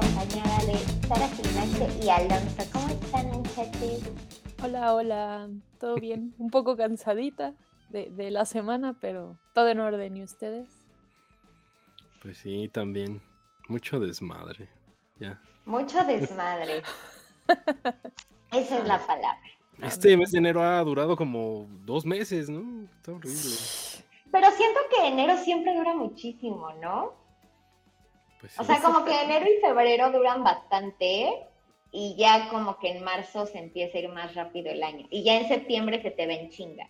acompañada de Sara Gimnaste y Alonso. ¿Cómo están, muchachos? Hola, hola, todo bien. Un poco cansadita de, de la semana, pero todo en orden. ¿Y ustedes? Pues sí, también. Mucho desmadre. Ya. Mucho desmadre. Esa es la palabra. Este mes de enero ha durado como dos meses, ¿no? Está horrible. Pero siento que enero siempre dura muchísimo, ¿no? Pues O sea, como que enero y febrero duran bastante y ya como que en marzo se empieza a ir más rápido el año. Y ya en septiembre se te ven chinga.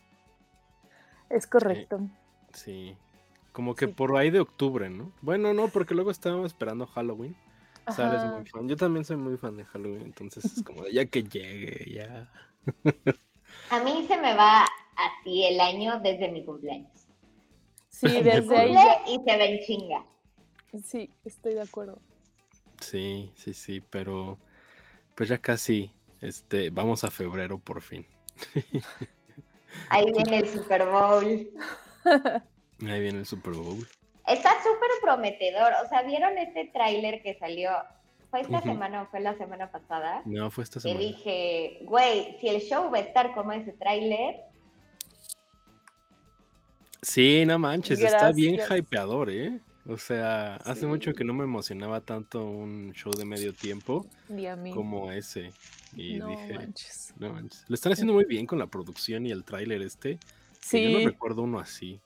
Es correcto. Sí. Como que Sí. por ahí de octubre, ¿no? Bueno, no, porque luego estábamos esperando Halloween. Sabes, Ajá. muy fan. Yo también soy muy fan de Halloween, entonces es como de ya que llegue, ya. A mí se me va así el año desde mi cumpleaños. Sí, desde ahí y se ven chinga. Sí, estoy de acuerdo. Sí, sí, sí, pero pues ya casi, este, vamos a febrero por fin. Ahí viene el Super Bowl. Ahí viene el Super Bowl. Está súper prometedor. O sea, ¿vieron este tráiler que salió? ¿Fue esta semana o fue la semana pasada? No, fue esta semana. dije, güey, si el show va a estar como ese tráiler, Sí, no manches, está bien hypeador, ¿eh? O sea, hace mucho que no me emocionaba tanto un show de medio tiempo como ese. Y no dije, manches. no manches. Lo están haciendo muy bien con la producción y el tráiler este. Sí. Yo no recuerdo uno así.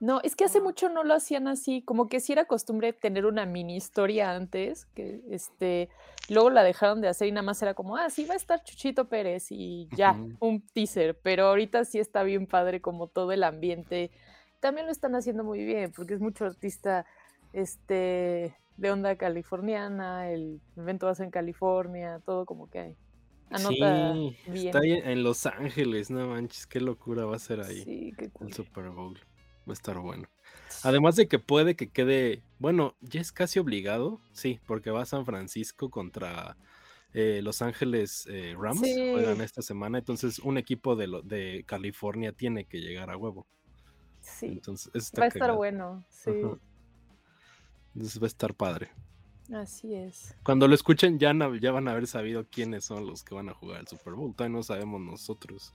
No, es que hace mucho no lo hacían así, como que sí era costumbre tener una mini historia antes, que este, luego la dejaron de hacer y nada más era como, ah, sí va a estar Chuchito Pérez y ya, un teaser, pero ahorita sí está bien padre como todo el ambiente. También lo están haciendo muy bien, porque es mucho artista este de onda californiana, el evento va a ser en California, todo como que hay. Anota sí, bien. está ahí en Los Ángeles, no manches, qué locura va a ser ahí Sí, qué cool. el Super Bowl. Va a estar bueno. Además de que puede que quede, bueno, ya es casi obligado, sí, porque va a San Francisco contra eh, Los Ángeles eh, Rams, Sí. juegan esta semana, entonces un equipo de, lo- de California tiene que llegar a huevo. Sí, Entonces, eso está va a estar cagado. bueno, sí, Ajá. Entonces va a estar padre. así es. Cuando lo escuchen ya, ya van a haber sabido quiénes son los que van a jugar el Super Bowl. Todavía no sabemos nosotros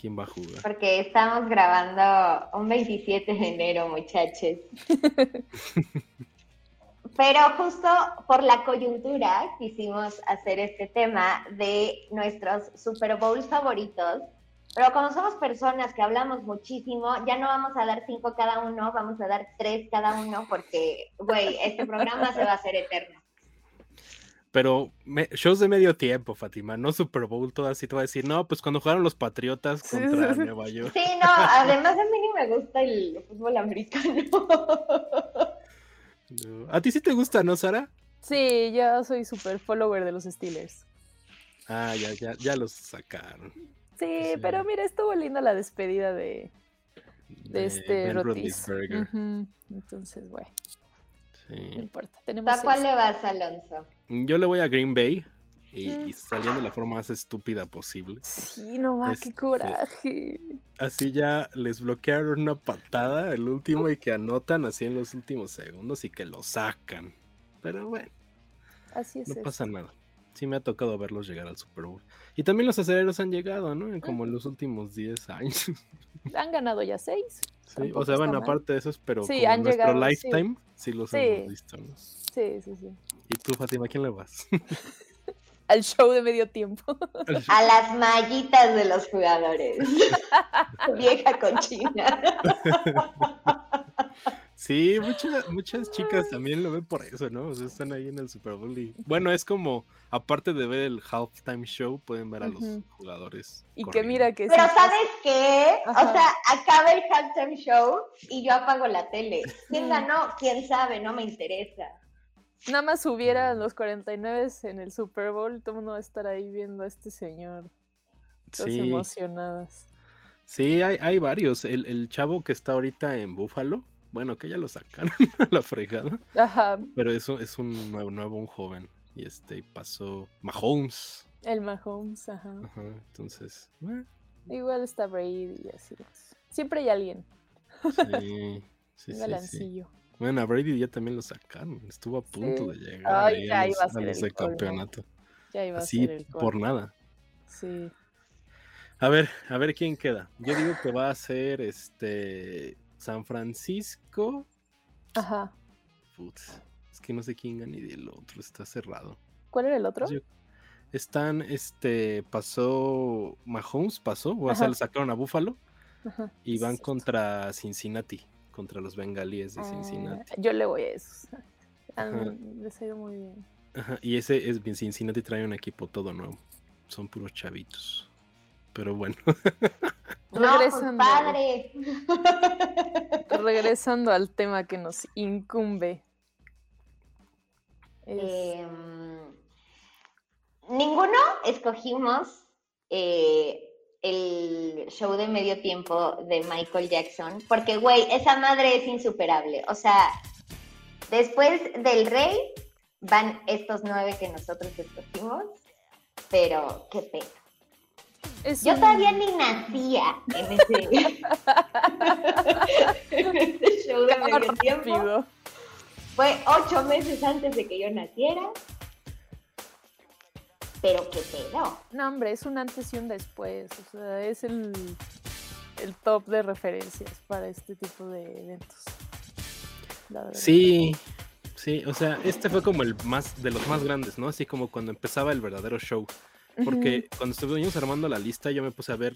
quién va a jugar. porque estamos grabando un 27 de enero, muchachos. Pero justo por la coyuntura quisimos hacer este tema de nuestros Super Bowl favoritos. Pero como somos personas que hablamos muchísimo, ya no vamos a dar cinco cada uno, vamos a dar tres cada uno porque, güey, este programa se va a hacer eterno. Pero me- shows de medio tiempo, Fátima, no Super Bowl, todo así te va a decir, no, pues cuando jugaron los Patriotas contra sí, sí. Nueva York. Sí, no, además a mí ni me gusta el fútbol americano. No. ¿A ti sí te gusta, no, Sara? Sí, yo soy súper follower de los Steelers. Ah, ya, ya, ya los sacaron. Sí, Sí. pero mira, estuvo linda la despedida de, de este Ben Rotis. Entonces, bueno, no importa. Tenemos ¿A cuál le vas, Alonso? Yo le voy a Green Bay y, Mm. y saliendo de la forma más estúpida posible. Sí, no más, qué Este, coraje. Así ya les bloquearon una patada el último y que anotan así en los últimos segundos y que lo sacan. Pero bueno, Así es. no pasa nada. Sí me ha tocado verlos llegar al Super Bowl. Y también los aceleros han llegado, ¿no? Como en los últimos 10 años. Han ganado ya seis. Sí, Tampoco o sea, bueno, mal. aparte de esos, pero Sí, como han en nuestro llegado, lifetime, sí, los hemos visto, ¿no? Sí, sí, sí. ¿Y tú, Fátima, a quién le vas? Al show de medio tiempo. A las mallitas de los jugadores. Vieja cochina. Sí, muchas, muchas chicas también lo ven por eso, ¿no? O sea, están ahí en el Super Bowl y... Bueno, es como, aparte de ver el halftime show, pueden ver a los jugadores. Y que mira que Pero sí, ¿sabes qué? Ajá. O sea, acaba el halftime show y yo apago la tele. ¿Quién ganó? ¿Quién sabe? No me interesa. Nada más hubieran los 49 en el Super Bowl, todo el mundo va a estar ahí viendo a este señor. Todas Sí, emocionadas. sí hay, hay varios. El, el chavo que está ahorita en Buffalo, bueno, que ya lo sacaron a la fregada, Ajá, pero eso es un nuevo, nuevo, un joven. Y este pasó Mahomes. el Mahomes, ajá. Ajá, entonces, Igual está Brady y así. Siempre hay alguien, sí, sí, un sí, sí. Bueno, a Brady ya también lo sacaron. Estuvo a punto Sí. de llegar Ay, ahí ya a iba a a ser el campeonato. Ya iba a Así ser el por nada. Sí. A ver, a ver quién queda. Yo digo que va a ser este San Francisco. Ajá. Putz, es que no sé quién gana ni del otro, está cerrado. ¿Cuál era el otro? Yo- Están, este, pasó, Mahomes pasó, o sea, le sacaron a Buffalo Ajá. y van contra Cincinnati, contra los bengalíes de Ah, Cincinnati. yo le voy a esos. Han- Les ha ido muy bien. Ajá, y ese es Cincinnati trae un equipo todo nuevo. Son puros chavitos. Pero bueno, No, pues Regresando. padre. Regresando al tema que nos incumbe. Es- Em, ninguno escogimos eh, el show de medio tiempo de Michael Jackson, porque, güey, esa madre es insuperable. O sea, después del rey van estos nueve que nosotros escogimos, pero qué pena. es Yo un- todavía ni nacía en ese, en ese show de medio tiempo. Fue ocho meses antes de que yo naciera. Pero qué pedo. No, hombre, es un antes y un después. O sea, es el, el top de referencias para este tipo de eventos. La verdad. sí, sí, o sea, este fue como el más, de los más grandes, ¿no? Así como cuando empezaba el verdadero show. Porque cuando estuvimos armando la lista, yo me puse a ver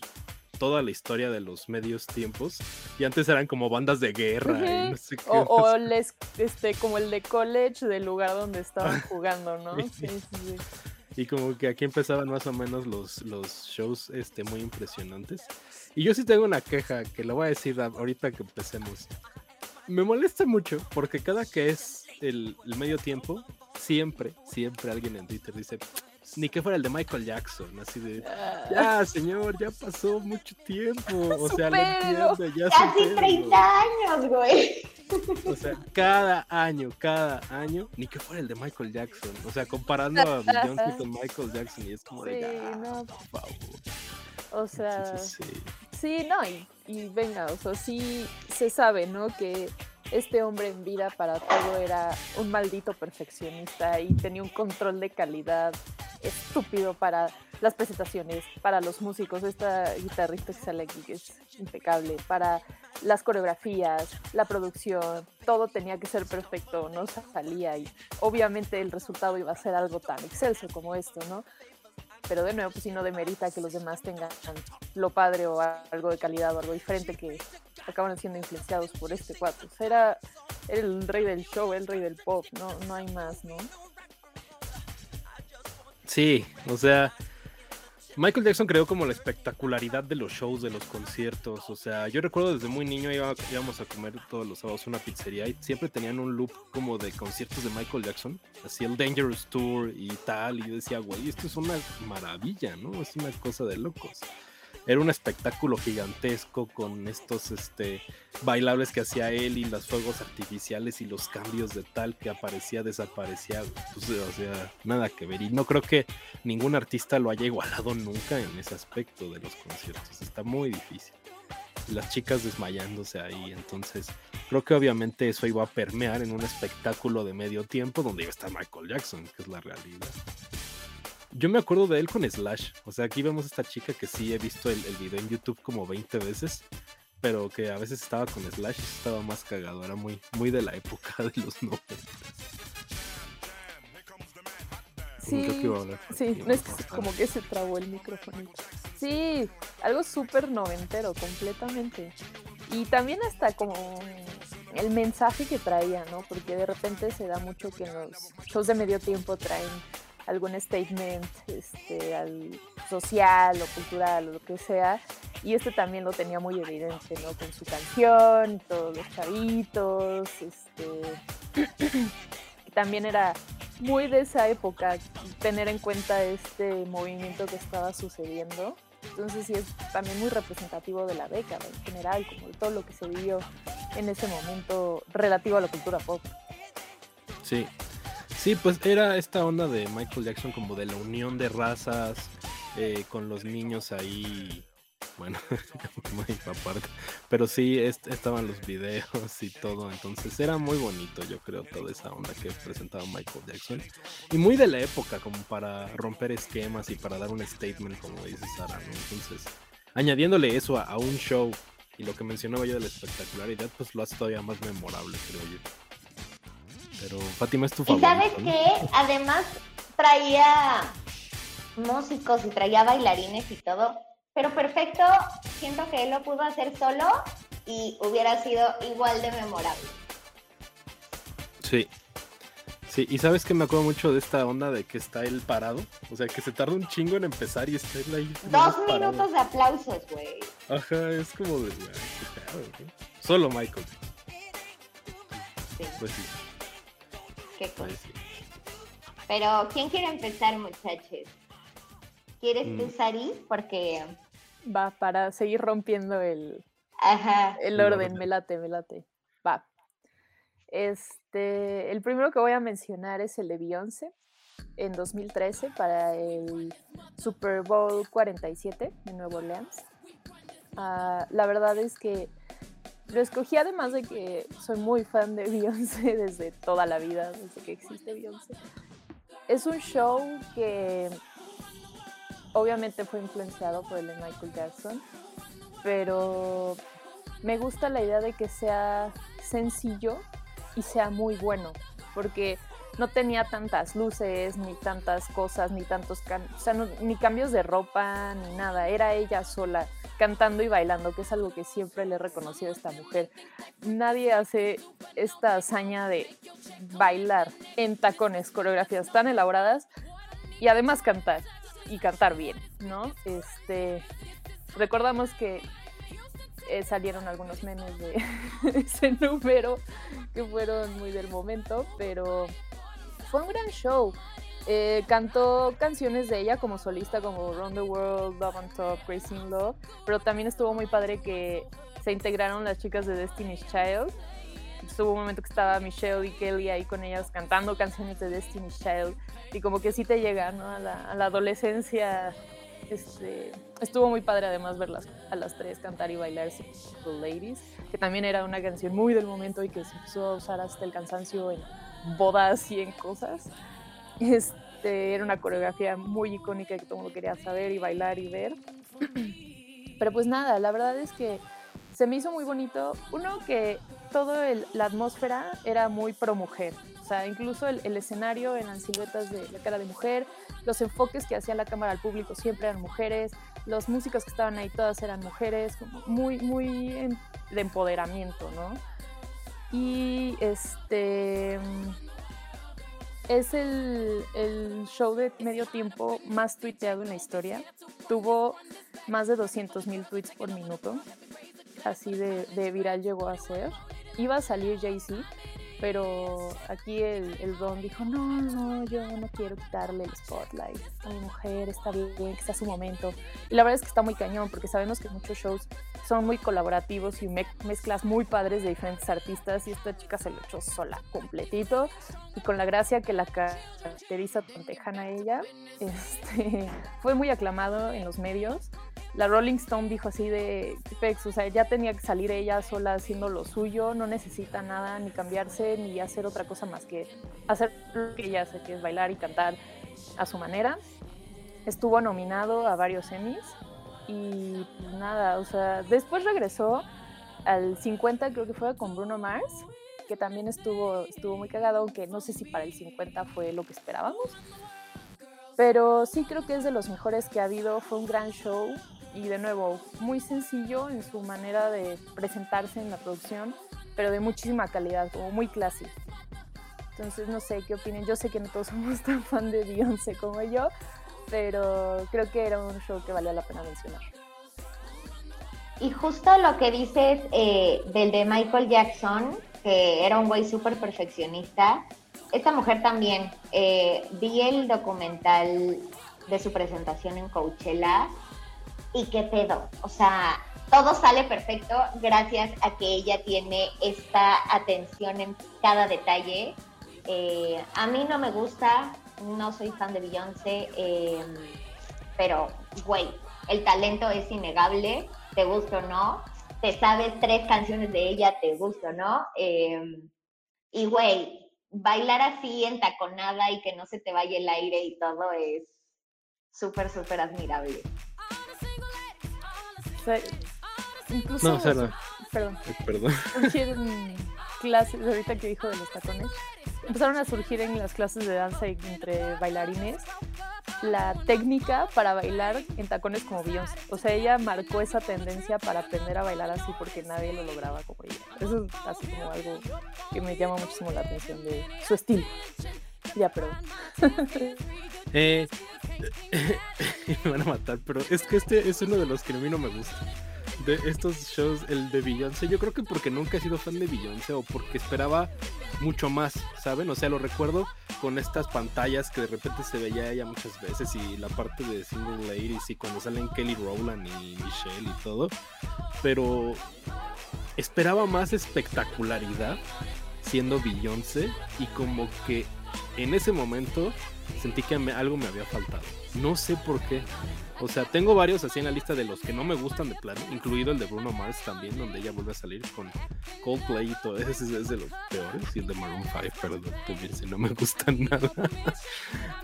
toda la historia de los medios tiempos. Y antes eran como bandas de guerra y no sé qué. O, o les, este, como el de college del lugar donde estaban jugando, ¿no? Sí. Sí, sí, sí. Y como que aquí empezaban más o menos los, los shows este, muy impresionantes. Y yo sí tengo una queja que la voy a decir ahorita que empecemos. Me molesta mucho porque cada que es el, el medio tiempo, siempre, siempre alguien en Twitter dice, ni que fuera el de Michael Jackson, así de, Ah, ya señor, ya pasó mucho tiempo. O sea, lo entiendo, ya Casi supérelo". 30 años, güey. O sea, cada año, cada año, ni que fuera el de Michael Jackson. O sea, comparando a Beyoncé con Michael Jackson y es como de, ya, no. por favor. o sea, Entonces, sí. sí, no, y, y venga, o sea, sí se sabe, ¿no? Que este hombre en vida para todo era un maldito perfeccionista y tenía un control de calidad estúpido para las presentaciones, para los músicos, esta guitarrista que sale aquí que es impecable, para las coreografías, la producción, todo tenía que ser perfecto, no salía y obviamente el resultado iba a ser algo tan excelso como esto, ¿no? Pero de nuevo, pues si no demerita que los demás tengan lo padre o algo de calidad o algo diferente que acaban siendo influenciados por este cuatro. O sea, era, era el rey del show, el rey del pop, no, no hay más, ¿no? Sí, o sea, Michael Jackson creó como la espectacularidad de los shows, de los conciertos. O sea, yo recuerdo desde muy niño íbamos a comer todos los sábados una pizzería y siempre tenían un loop como de conciertos de Michael Jackson, así el Dangerous Tour y tal. Y yo decía, güey, esto es una maravilla, ¿no? Es una cosa de locos. Era un espectáculo gigantesco con estos este, bailables que hacía él y los fuegos artificiales y los cambios de tal que aparecía, desaparecía. pues, o sea, nada que ver. Y no creo que ningún artista lo haya igualado nunca en ese aspecto de los conciertos. Está muy difícil. Las chicas desmayándose ahí. Entonces, creo que obviamente eso iba a permear en un espectáculo de medio tiempo donde iba a estar Michael Jackson, que es la realidad. Yo me acuerdo de él con Slash. O sea, aquí vemos a esta chica que sí he visto el, el video en YouTube como 20 veces. Pero que a veces estaba con Slash y estaba más cagado. Era muy, muy de la época de los 90. Sí, sí, no es que como que se trabó el micrófono. Sí, algo súper noventero, completamente. Y también hasta como el mensaje que traía, ¿no? Porque de repente se da mucho que en los shows de medio tiempo traen algún statement este, al social o cultural o lo que sea. Y este también lo tenía muy evidente, ¿no? Con su canción, todos los chavitos, este... también era muy de esa época tener en cuenta este movimiento que estaba sucediendo. Entonces sí es también muy representativo de la década en general, como de todo lo que se vivió en ese momento relativo a la cultura pop. Sí. Sí, pues era esta onda de Michael Jackson como de la unión de razas, eh, con los niños ahí bueno, aparte. Pero sí, estaban los videos y todo. Entonces era muy bonito, yo creo, toda esa onda que presentaba Michael Jackson. Y muy de la época, como para romper esquemas y para dar un statement, como dice Sara, ¿no? Entonces, añadiéndole eso a, un show y lo que mencionaba yo de la espectacularidad, pues lo hace todavía más memorable, creo yo. Pero Fátima es tu favorito. Y sabes que además traía músicos y traía bailarines y todo, pero perfecto, siento que él lo pudo hacer solo y hubiera sido igual de memorable. Sí. Sí, y sabes que me acuerdo mucho de esta onda de que está él parado. O sea, que se tarda un chingo en empezar y está él ahí. Dos minutos de aplausos, güey. Ajá, es como de. Solo Michael. Sí. Pues sí. Qué cosa. Pues Pero, ¿quién quiere empezar, muchachos? ¿Quieres tú, mm. Sari? Porque... Va, para seguir rompiendo el, el orden, me late, me late. Va. Este, el primero que voy a mencionar es el de Beyoncé en 2013 para el Super Bowl 47 de Nueva Orleans. Ah, la verdad es que lo escogí además de que soy muy fan de Beyoncé desde toda la vida, desde que existe Beyoncé. Es un show que obviamente fue influenciado por el de Michael Jackson, pero me gusta la idea de que sea sencillo y sea muy bueno, porque no tenía tantas luces, ni tantas cosas, ni tantos, o ni cambios de ropa, ni nada, era ella sola cantando y bailando, que es algo que siempre le he reconocido a esta mujer. Nadie hace esta hazaña de bailar en tacones, coreografías tan elaboradas y además cantar y cantar bien, ¿no? Este, recordamos que eh, salieron algunos memes de ese número que fueron muy del momento, pero fue un gran show. Eh, cantó canciones de ella como solista, como Round the World, Love on Top, Crazy in Love, pero también estuvo muy padre que se integraron las chicas de Destiny's Child. Estuvo un momento que estaba Michelle y Kelly ahí con ellas cantando canciones de Destiny's Child y como que sí te llega ¿no? a, la, adolescencia. Este, estuvo muy padre además verlas a las tres cantar y bailar The Ladies, que también era una canción muy del momento y que se empezó a usar hasta el cansancio en bodas y en cosas. Este, era una coreografía muy icónica que todo el mundo quería saber y bailar y ver. Pero pues nada, la verdad es que se me hizo muy bonito. Uno, que toda la atmósfera era muy pro mujer. O sea, incluso el, escenario eran siluetas de la cara de mujer, los enfoques que hacía la cámara al público siempre eran mujeres, los músicos que estaban ahí todas eran mujeres, muy, muy de empoderamiento, ¿no? Y este es el, el, show de medio tiempo más tuiteado en la historia. Tuvo más de 200 mil tweets por minuto así de, viral llegó a ser. Iba a salir Jay-Z, pero aquí el, el, Don dijo, no, no, yo no quiero quitarle el spotlight a mi mujer, está bien, que sea su momento. Y la verdad es que está muy cañón, porque sabemos que muchos shows son muy colaborativos y mezclas muy padres de diferentes artistas, y esta chica se lo echó sola, completito, y con la gracia que la caracteriza tan tejana ella, este, fue muy aclamado en los medios. La Rolling Stone dijo así de Pex, o sea, ya tenía que salir ella sola haciendo lo suyo, no necesita nada, ni cambiarse, ni hacer otra cosa más que hacer lo que ella hace, que es bailar y cantar a su manera. Estuvo nominado a varios Emmys y pues nada, o sea, después regresó al 50, creo que fue con Bruno Mars, que también estuvo, estuvo muy cagado, aunque no sé si para el 50 fue lo que esperábamos. Pero sí creo que es de los mejores que ha habido, fue un gran show, y de nuevo, muy sencillo en su manera de presentarse en la producción, pero de muchísima calidad, como muy clásico. Entonces, no sé qué opinen. Yo sé que no todos somos tan fan de Beyoncé como yo, pero creo que era un show que valía la pena mencionar. Y justo lo que dices eh, del de Michael Jackson, que era un güey súper perfeccionista, esta mujer también, eh, vi el documental de su presentación en Coachella y qué pedo. O sea, todo sale perfecto gracias a que ella tiene esta atención en cada detalle. Eh, a mí no me gusta, no soy fan de Beyoncé, em, pero, güey, el talento es innegable, te gusta o no, te sabes tres canciones de ella, te gusta o no. Em, y güey, bailar así en taconada y que no se te vaya el aire y todo es súper, súper admirable. incluso, no, o no. perdón, clases, ahorita que dijo de los tacones, empezaron a surgir en las clases de danza entre bailarines la técnica para bailar en tacones como Beyoncé. O sea, ella marcó esa tendencia para aprender a bailar así porque nadie lo lograba como ella. Eso es así como algo que me llama muchísimo la atención de su estilo. Ya, perdón. Eh, me van a matar, pero es que este es uno de los que a mí no me gusta de estos shows, el de Beyoncé, yo creo que porque nunca he sido fan de Beyoncé o porque esperaba mucho más, ¿saben? O sea, lo recuerdo con estas pantallas que de repente se veía ella muchas veces y la parte de Single Ladies y cuando salen Kelly Rowland y Michelle y todo, pero esperaba más espectacularidad siendo Beyoncé y como que en ese momento sentí que algo me había faltado. No sé por qué. O sea, tengo varios así en la lista de los que no me gustan de plano, incluido el de Bruno Mars también, donde ella vuelve a salir con Coldplay y todo. Ese es de los peores. Y el de Maroon 5, perdón, también si no me gustan nada.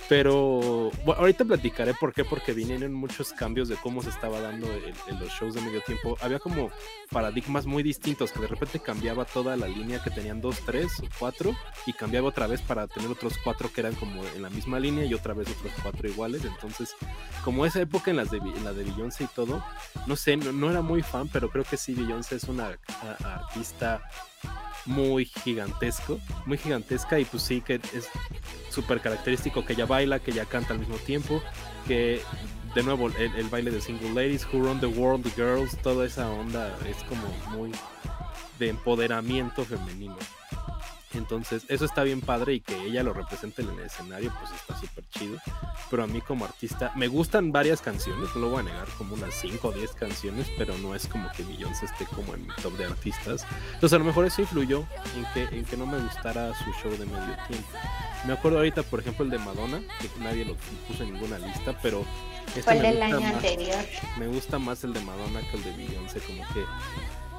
Pero ahorita platicaré por qué, porque vinieron muchos cambios de cómo se estaba dando en los shows de medio tiempo. Había como paradigmas muy distintos, que de repente cambiaba toda la línea que tenían dos, tres o cuatro, y cambiaba otra vez para tener otros cuatro que eran como en la misma línea y otra vez otros cuatro iguales. Entonces, como esa época en, las de, la de Beyoncé y todo, no sé, no, era muy fan, pero creo que sí, Beyoncé es una artista muy gigantesco, muy gigantesca y pues sí que es súper característico que ella baila, que ella canta al mismo tiempo, que de nuevo el, el, baile de Single Ladies, Who Run the World, The Girls, toda esa onda es como muy de empoderamiento femenino. Entonces, eso está bien padre y que ella lo represente en el escenario, pues está súper chido. Pero a mí como artista, me gustan varias canciones, no lo voy a negar, como unas 5 o 10 canciones, pero no es como que Beyoncé esté como en mi top de artistas. Entonces, a lo mejor eso influyó en que, en que no me gustara su show de medio tiempo. Me acuerdo ahorita, por ejemplo, el de Madonna, que nadie lo puso en ninguna lista, pero... Este Fue el del año anterior. Me gusta más el de Madonna que el de Beyoncé, como que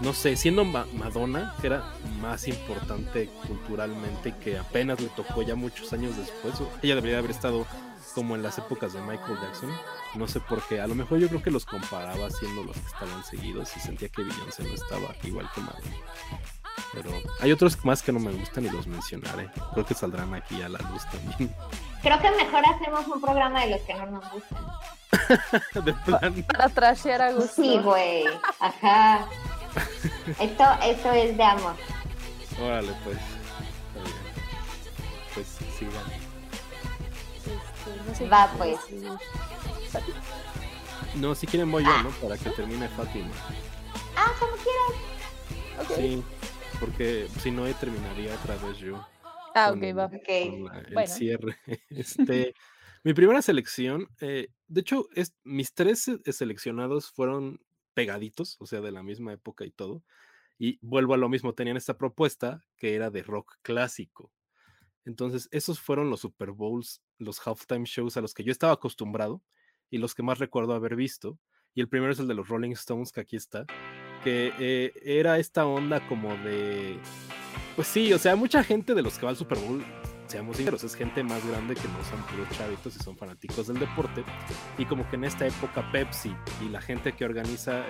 no sé, siendo Madonna, que era más importante culturalmente, que apenas le tocó ya muchos años después, ella debería haber estado como en las épocas de Michael Jackson. No sé por qué, a lo mejor yo creo que los comparaba siendo los que estaban seguidos y sentía que Beyoncé no estaba igual que Madonna. Pero hay otros más que no me gustan y los mencionaré. Creo que saldrán aquí a la luz también. Creo que mejor hacemos un programa de los que no nos gustan. de plan. Para trashear a gusto. Sí, güey. Ajá. Esto, esto es de amor. Órale, pues. Pues sigan. Este, Va, pues. No, si quieren voy yo. ¿no? Para que termine Fátima. Ah, como quieras. Sí, porque si no, terminaría otra vez yo. Ah, ok, va. el cierre. Este, mi primera selección, eh, de hecho, es, mis tres seleccionados fueron pegaditos, o sea, de la misma época y todo. Y vuelvo a lo mismo, tenían esta propuesta que era de rock clásico. Entonces, esos fueron los Super Bowls, los halftime shows a los que yo estaba acostumbrado y los que más recuerdo haber visto. Y el primero es el de los Rolling Stones, que aquí está, que eh, era esta onda como de... Pues sí, o sea, mucha gente de los que va al Super Bowl seamos sinceros, es gente más grande que no son puros chavitos y son fanáticos del deporte. Y como que en esta época Pepsi y la gente que organiza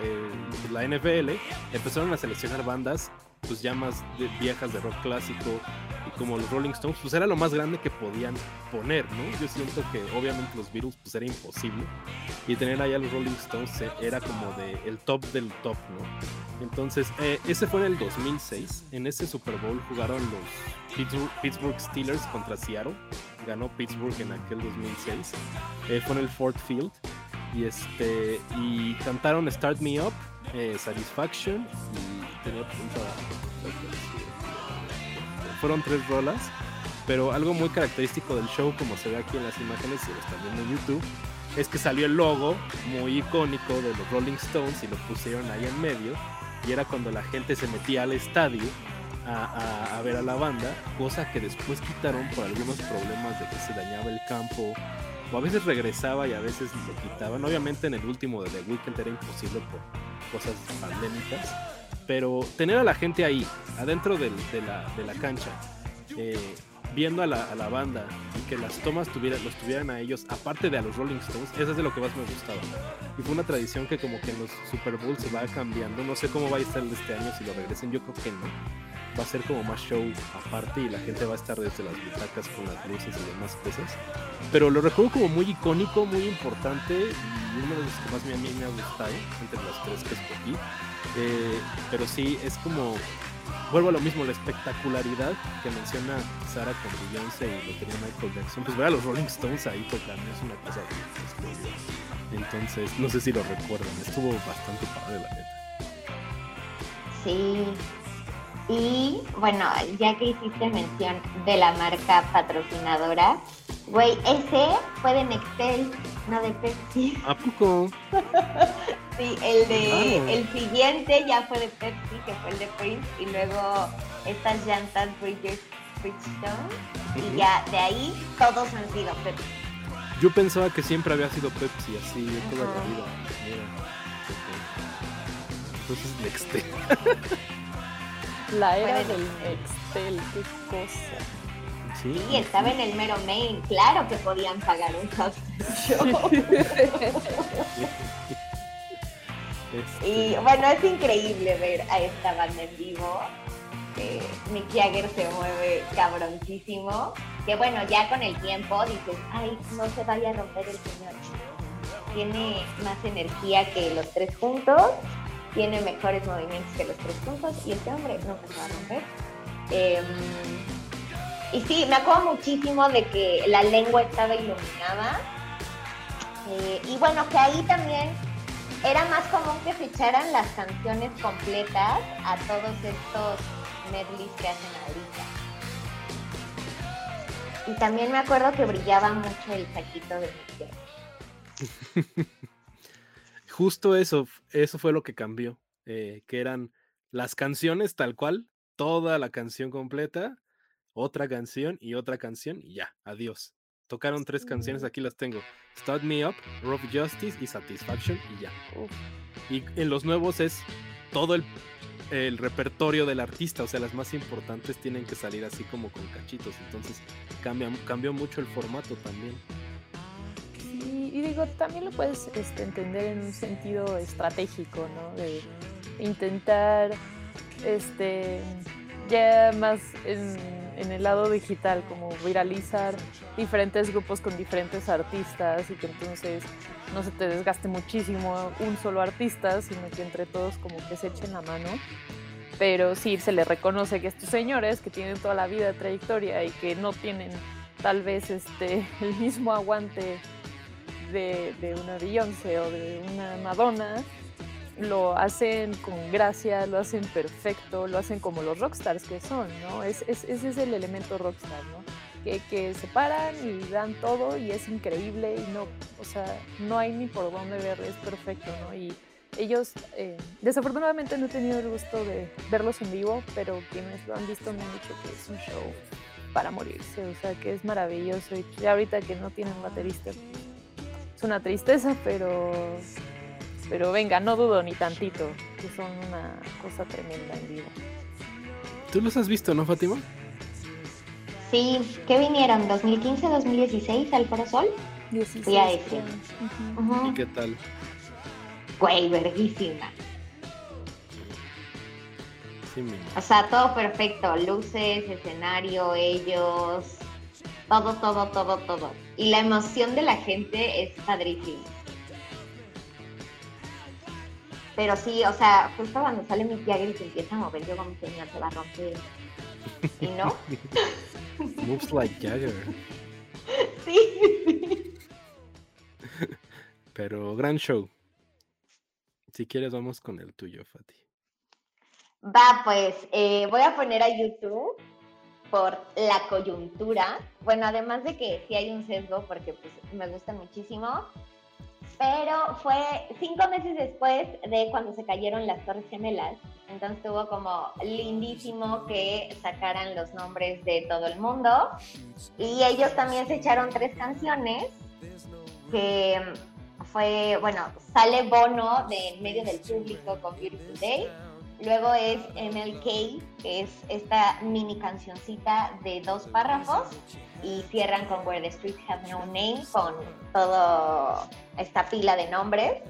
la NFL empezaron a seleccionar bandas pues ya más viejas de rock clásico y como los Rolling Stones, pues era lo más grande que podían poner, ¿no? Yo siento que obviamente los Beatles pues era imposible y tener allá los Rolling Stones eh, era como de el top del top, ¿no? Entonces, eh, ese fue en el 2006, en ese Super Bowl jugaron los Pittsburgh, Steelers contra Seattle, ganó Pittsburgh en aquel 2006, eh, fue en el Ford Field. Y este y cantaron Start Me Up, Satisfaction y tenía fueron tres rolas, pero algo muy característico del show, como se ve aquí en las imágenes, si lo están viendo en YouTube, es que salió el logo muy icónico de los Rolling Stones y lo pusieron ahí en medio, y era cuando la gente se metía al estadio a, ver a la banda, cosa que después quitaron por algunos problemas de que se dañaba el campo o a veces regresaba y a veces lo quitaban. Obviamente en el último de The Weeknd era imposible por cosas pandémicas, pero tener a la gente ahí, adentro de, la, de la cancha, eh, viendo a la, a la, banda y que las tomas tuvieran, los tuvieran a ellos, aparte de a los Rolling Stones, eso es de lo que más me gustaba. Y fue una tradición que como que en los Super Bowls se va cambiando. No sé cómo va a estar este año si lo regresen, yo creo que no. Va a ser como más show aparte y la gente va a estar desde las butacas con las luces y demás cosas. Pero lo recuerdo como muy icónico, muy importante y uno de los que más a mí me ha gustado entre los tres que escogí. Eh, pero sí, es como vuelvo a lo mismo, la espectacularidad que menciona Sara con Beyoncé y lo tenía Michael Jackson, pues ver a los Rolling Stones ahí tocando es una cosa que Entonces, no sé si lo recuerdan, estuvo bastante padre la neta. Sí. Y bueno, ya que hiciste mención de la marca patrocinadora, güey, ese fue de Nextel, no de Pepsi. ¿A poco? Sí, el de el siguiente ya fue de Pepsi, que fue el de Prince, y luego estas llantas Bridgestone, y ya de ahí todos han sido Pepsi. Yo pensaba que siempre había sido Pepsi, así toda la vida. Entonces Nextel. La era del Nextel, qué cosa. Sí, y estaba en el mero main, claro que podían pagar un show. Y bueno, es increíble ver a esta banda en vivo. Eh, Mick Jagger se mueve cabroncísimo. Que bueno, ya con el tiempo dices, ay, no se vaya a romper el señor. Tiene más energía que los tres juntos, tiene mejores movimientos que los tres juntos y este hombre nunca se va a romper. Em, y sí, me acuerdo muchísimo de que la lengua estaba iluminada. Eh, y bueno, que ahí también era más común que se echaran las canciones completas a todos estos medleys que hacen ahorita. Y también me acuerdo que brillaba mucho el saquito de mi Justo eso, eso fue lo que cambió, eh, que eran las canciones tal cual, toda la canción completa, otra canción y otra canción y ya, adiós. Tocaron tres canciones, aquí las tengo. Start Me Up, Rough Justice y Satisfaction y ya. Y en los nuevos es todo el, el, repertorio del artista, o sea, las más importantes tienen que salir así como con cachitos, entonces cambia, cambió mucho el formato también. Y digo, también lo puedes este, entender en un sentido estratégico, ¿no? De intentar, este, ya más en el lado digital, como viralizar diferentes grupos con diferentes artistas y que entonces no se te desgaste muchísimo un solo artista, sino que entre todos como que se echen la mano. Pero sí se le reconoce que estos señores que tienen toda la vida trayectoria y que no tienen tal vez este, el mismo aguante de, de una Beyoncé o de una Madonna, lo hacen con gracia, lo hacen perfecto, lo hacen como los rockstars que son, ¿no? Es, ese es el elemento rockstar, ¿no? Que, que, se paran y dan todo y es increíble y no, o sea, no hay ni por dónde ver, es perfecto, ¿no? Y ellos, eh, desafortunadamente no he tenido el gusto de verlos en vivo, pero quienes lo han visto me han dicho que es un show para morirse, o sea, que es maravilloso y ahorita que no tienen baterista, es una tristeza, pero pero venga, no dudo ni tantito que son una cosa tremenda en vivo. ¿Tú los has visto, no, Fátima? Sí, ¿qué vinieron? ¿2015, 2016 al Foro Sol? 16. ¿Y qué tal? Güey, verguísima. Sí, o sea, todo perfecto, luces, escenario, ellos, todo, todo, todo, todo. Y la emoción de la gente es padrísima. Pero sí, o sea, justo cuando sale mi Jagger y se empieza a mover, yo como señor se va a romper. ¿Y no? Moves like Jagger. Sí. Pero gran show. Si quieres, vamos con el tuyo, Fati. Va, pues eh, voy a poner a YouTube por la coyuntura. Bueno, además de que sí hay un sesgo porque pues, me gusta muchísimo pero fue cinco meses después de cuando se cayeron las Torres Gemelas. Entonces estuvo como lindísimo que sacaran los nombres de todo el mundo. Y ellos también se echaron tres canciones que fue, bueno, sale Bono de en medio del público con Beautiful Day. Luego es MLK, que es esta mini cancioncita de dos párrafos. Y cierran con Where the Streets Have No Name, con toda esta pila de nombres.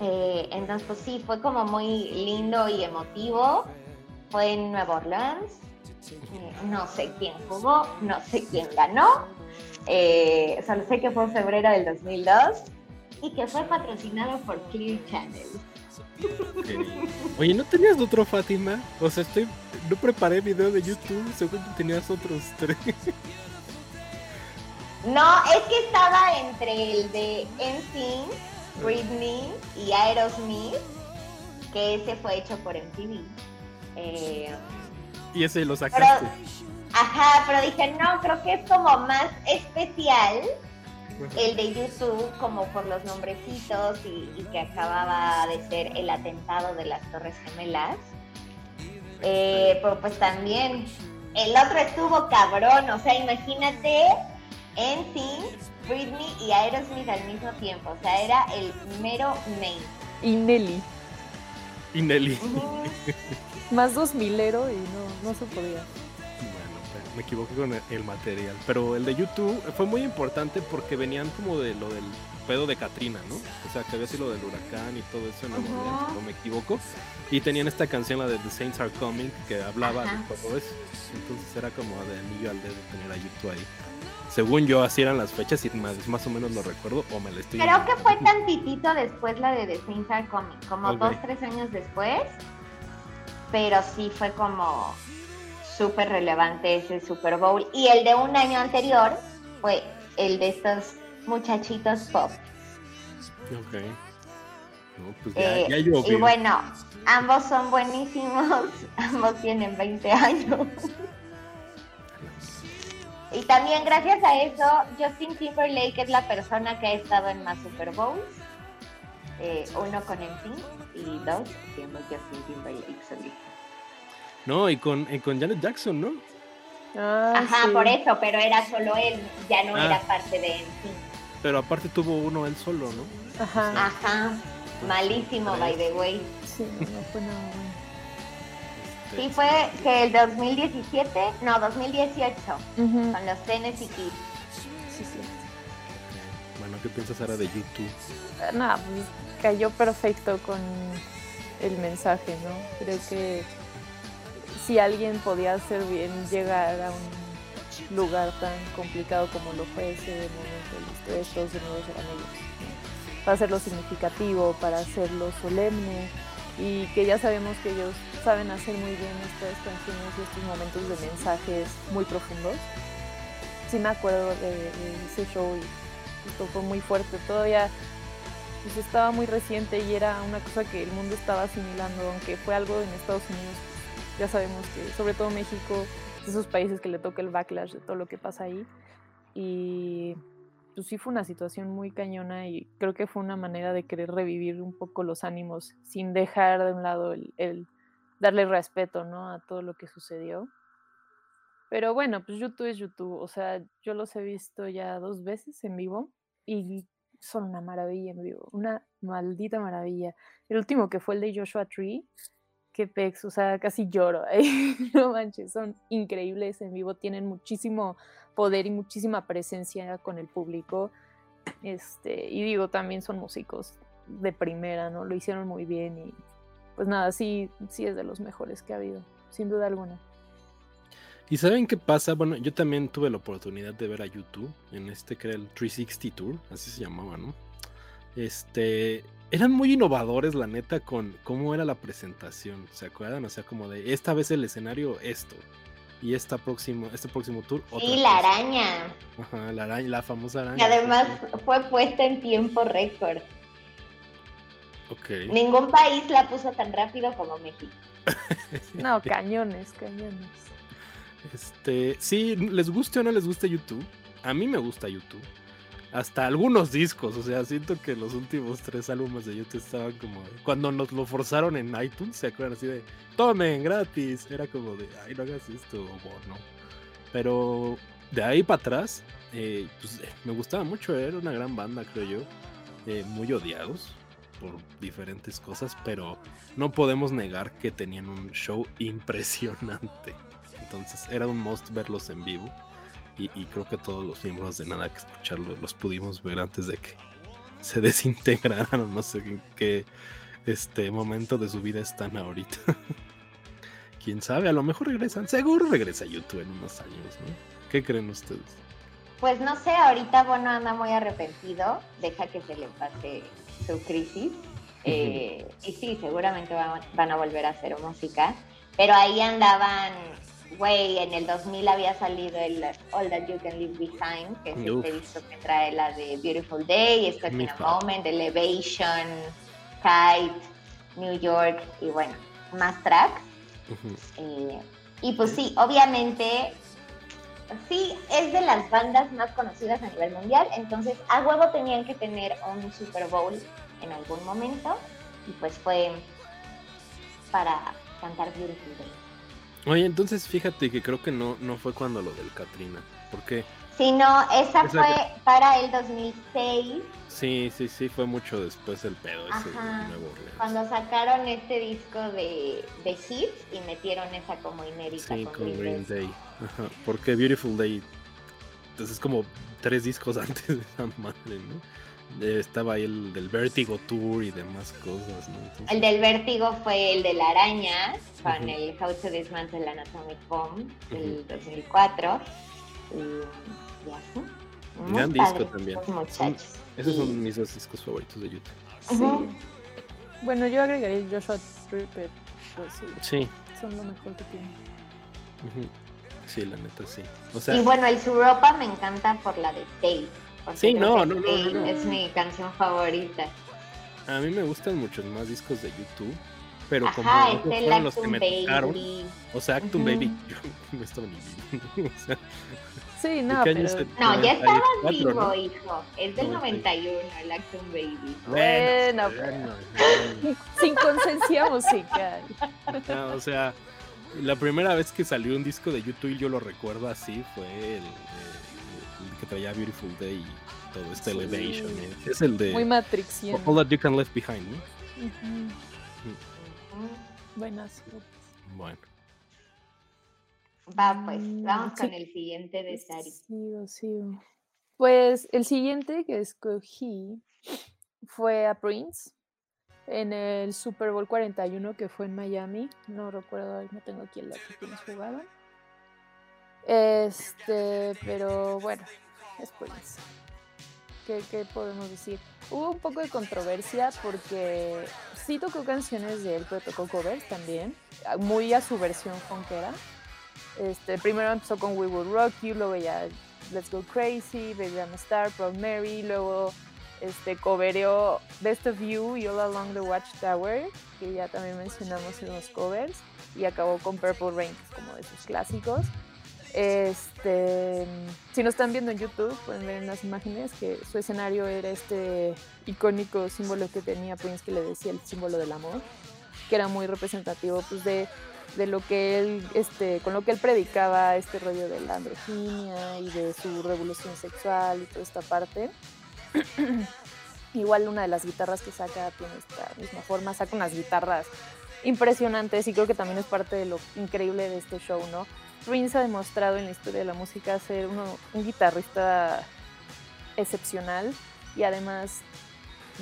Eh, entonces, pues sí, fue como muy lindo y emotivo. Fue en Nueva Orleans. Eh, no sé quién jugó, no sé quién ganó. Eh, solo sé que fue en febrero del 2002 y que fue patrocinado por Clear Channel. Oye, ¿no tenías otro Fátima? O sea, estoy no preparé video de YouTube, según tenías otros tres. No, es que estaba entre el de NSYNC, Britney y Aerosmith, que ese fue hecho por MTV. Eh, y ese lo sacaste. ajá, pero dije, no, creo que es como más especial el de YouTube como por los nombrecitos y, que acababa de ser el atentado de las Torres Gemelas. Eh, pero pues también el otro estuvo cabrón, o sea, imagínate NSYNC, Britney y Aerosmith al mismo tiempo, o sea, era el mero main. Y Nelly. Y Nelly. Más dos milero y no, no se podía me equivoqué con el, material. Pero el de YouTube fue muy importante porque venían como de lo del pedo de Katrina, ¿no? O sea, que había sido lo del huracán y todo eso en no me equivoco. Y tenían esta canción, la de The Saints Are Coming, que hablaba de todo eso. Entonces era como de anillo al dedo tener a YouTube ahí. Según yo, así eran las fechas y más, más o menos lo recuerdo o me lo estoy... Creo que fue tantitito después la de The Saints Are Coming, como dos, tres años después. Pero sí fue como súper relevante ese Super Bowl. Y el de un año anterior fue el de estos muchachitos pop. Ok. pues ya, eh, y bueno, ambos son buenísimos, ambos tienen 20 años. y también gracias a eso, Justin Timberlake es la persona que ha estado en más Super Bowls. Eh, uno con el y dos siendo Justin Timberlake solito. No, y con, con Janet Jackson, ¿no? Ah, Ajá, por eso, pero era solo él, ya no era ah. parte de él. Pero aparte tuvo uno él solo, ¿no? Ajá. Ajá. Malísimo, by the way. Sí, no fue nada bueno. Sí, fue que el 2017, no, 2018, con los Tennessee Kids. Sí, sí. Bueno, ¿qué piensas ahora de YouTube? Ah, nada, pues cayó perfecto con el mensaje, ¿no? Creo que si alguien podía hacer bien llegar a un lugar tan complicado como lo fue ese momento de Estados Unidos eran ellos. Para hacerlo significativo, para hacerlo solemne y que ya sabemos que ellos saben hacer muy bien estas canciones y estos momentos de mensajes muy profundos. Sí me acuerdo de, ese show y esto fue muy fuerte. Todavía pues, estaba muy reciente y era una cosa que el mundo estaba asimilando, aunque fue algo en Estados Unidos ya sabemos que sobre todo México, es esos países que le toca el backlash de todo lo que pasa ahí. Y pues sí fue una situación muy cañona y creo que fue una manera de querer revivir un poco los ánimos sin dejar de un lado el, darle respeto ¿no? a todo lo que sucedió. Pero bueno, pues YouTube es YouTube, o sea, yo los he visto ya dos veces en vivo y son una maravilla en vivo, una maldita maravilla. El último que fue el de Joshua Tree, qué pex, o sea, casi lloro. no manches, son increíbles en vivo, tienen muchísimo poder y muchísima presencia con el público. Este, y digo, también son músicos de primera, ¿no? Lo hicieron muy bien y pues nada, sí, sí es de los mejores que ha habido, sin duda alguna. ¿Y saben qué pasa? Bueno, yo también tuve la oportunidad de ver a YouTube en este que era el 360 Tour, así se llamaba, ¿no? Este, eran muy innovadores, la neta, con cómo era la presentación. ¿Se acuerdan? O sea, como de esta vez el escenario, esto. Y esta próximo, este próximo tour. Otra sí, la araña. Ajá, la araña, la famosa araña. Y además fue puesta en tiempo récord. Ok. Ningún país la puso tan rápido como México. no, cañones, cañones. Este, sí, les guste o no les guste YouTube. A mí me gusta YouTube hasta algunos discos. O sea, siento que los últimos tres álbumes de YouTube estaban como. Cuando nos lo forzaron en iTunes, ¿se acuerdan? Así de. Tomen gratis. Era como de. Ay, no hagas esto, o no. Pero de ahí para atrás, eh, pues, eh, me gustaba mucho, era una gran banda, creo yo. Eh, muy odiados por diferentes cosas, pero no podemos negar que tenían un show impresionante. Entonces era un must verlos en vivo. Y, y creo que todos los miembros de Nada que escucharlos los pudimos ver antes de que se desintegraran o no sé en qué este momento de su vida están ahorita. Quién sabe, a lo mejor regresan. Seguro regresa YouTube en unos años, ¿no? ¿Qué creen ustedes? Pues no sé, ahorita Bono anda muy arrepentido, deja que se le pase su crisis. Eh, y sí, seguramente van, van a volver a hacer música. Pero ahí andaban, güey, en el 2000 había salido el All That You Can Leave Behind, que es Uf. este disco que trae la de Beautiful Day, Stuck in a Moment, Elevation, Kite, New York y bueno, más tracks. Eh, y pues sí, obviamente, sí, es de las bandas más conocidas a nivel mundial, entonces a huevo tenían que tener un Super Bowl en algún momento, y pues fue para cantar Beautiful Day. Oye, entonces fíjate que creo que no, no fue cuando lo del Katrina. ¿Por qué? Si no, esa Esa fue para el 2006, Sí, sí, sí, fue mucho después del pedo ese Ajá. Nuevo Orleans. cuando sacaron este disco de, de hits y metieron esa como inédita Sí, con, con Green Green Day. Day. Ajá, porque Beautiful Day entonces es como tres discos antes de esa madre, ¿no? Estaba ahí el del Vertigo Tour y demás cosas, ¿no? Entonces, El del vértigo fue el de la araña, con el How to Dismantle an Atomic Bomb del Ujú. 2004. Y, y así. Muy Gran disco también. muchachos. esos son mis dos discos favoritos de YouTube. Sí. Bueno, yo agregaría el Joshua Tree, pero pues sí, Sí, son lo mejor que tienen. sí, la neta sí. O sea, Y bueno, el Suropa me encanta por la de Stay. Sí, no, no, no, no, no. Es mi canción favorita. a mí me gustan muchos más discos de YouTube, pero como Ajá, esos es el fueron los que me tocaron, Baby. o sea, Actum. Baby, yo no estaba ni vivo. Sí, ¿de no, pero... No, ya estabas 94, vivo, ¿no? hijo. Es del 90. 91, el Actum Baby. Bueno, bueno, Sin conciencia musical. o sea, la primera vez que salió un disco de YouTube y yo lo recuerdo así fue el, el que traía Beautiful Day y todo este Sí. Elevation. eh. Es el de Muy Matrixiano. All That You Can Left Behind, ¿no? Ujú. Ujú. Buenas. Bueno. Va, pues, Mm, vamos con sí. el siguiente de Sari. Sigo, sigo. Pues el siguiente que escogí fue a Prince en el Super Bowl 41 que fue en Miami. No recuerdo, no tengo aquí el dato quiénes jugaron. Este, pero bueno, Prince. ¿Qué, qué podemos decir? Hubo un poco de controversia porque sí tocó canciones de él, pero tocó covers también, muy a su versión funkera. Este, primero empezó con We Will Rock You, luego ya Let's Go Crazy, Baby I'm a Star, Proud Mary, luego este, covereó Best of You y All Along the Watchtower, que ya también mencionamos en los covers, y acabó con Purple Rain, como de sus clásicos. Este, si nos están viendo en YouTube, pueden ver en las imágenes que su escenario era este icónico símbolo que tenía Prince, que le decía el símbolo del amor, que era muy representativo pues, de de lo que él, este, con lo que él predicaba este rollo de la androginia y de su revolución sexual y toda esta parte. Igual una de las guitarras que saca tiene esta misma forma, saca unas guitarras impresionantes y creo que también es parte de lo increíble de este show, ¿no? Prince ha demostrado en la historia de la música ser un guitarrista excepcional y además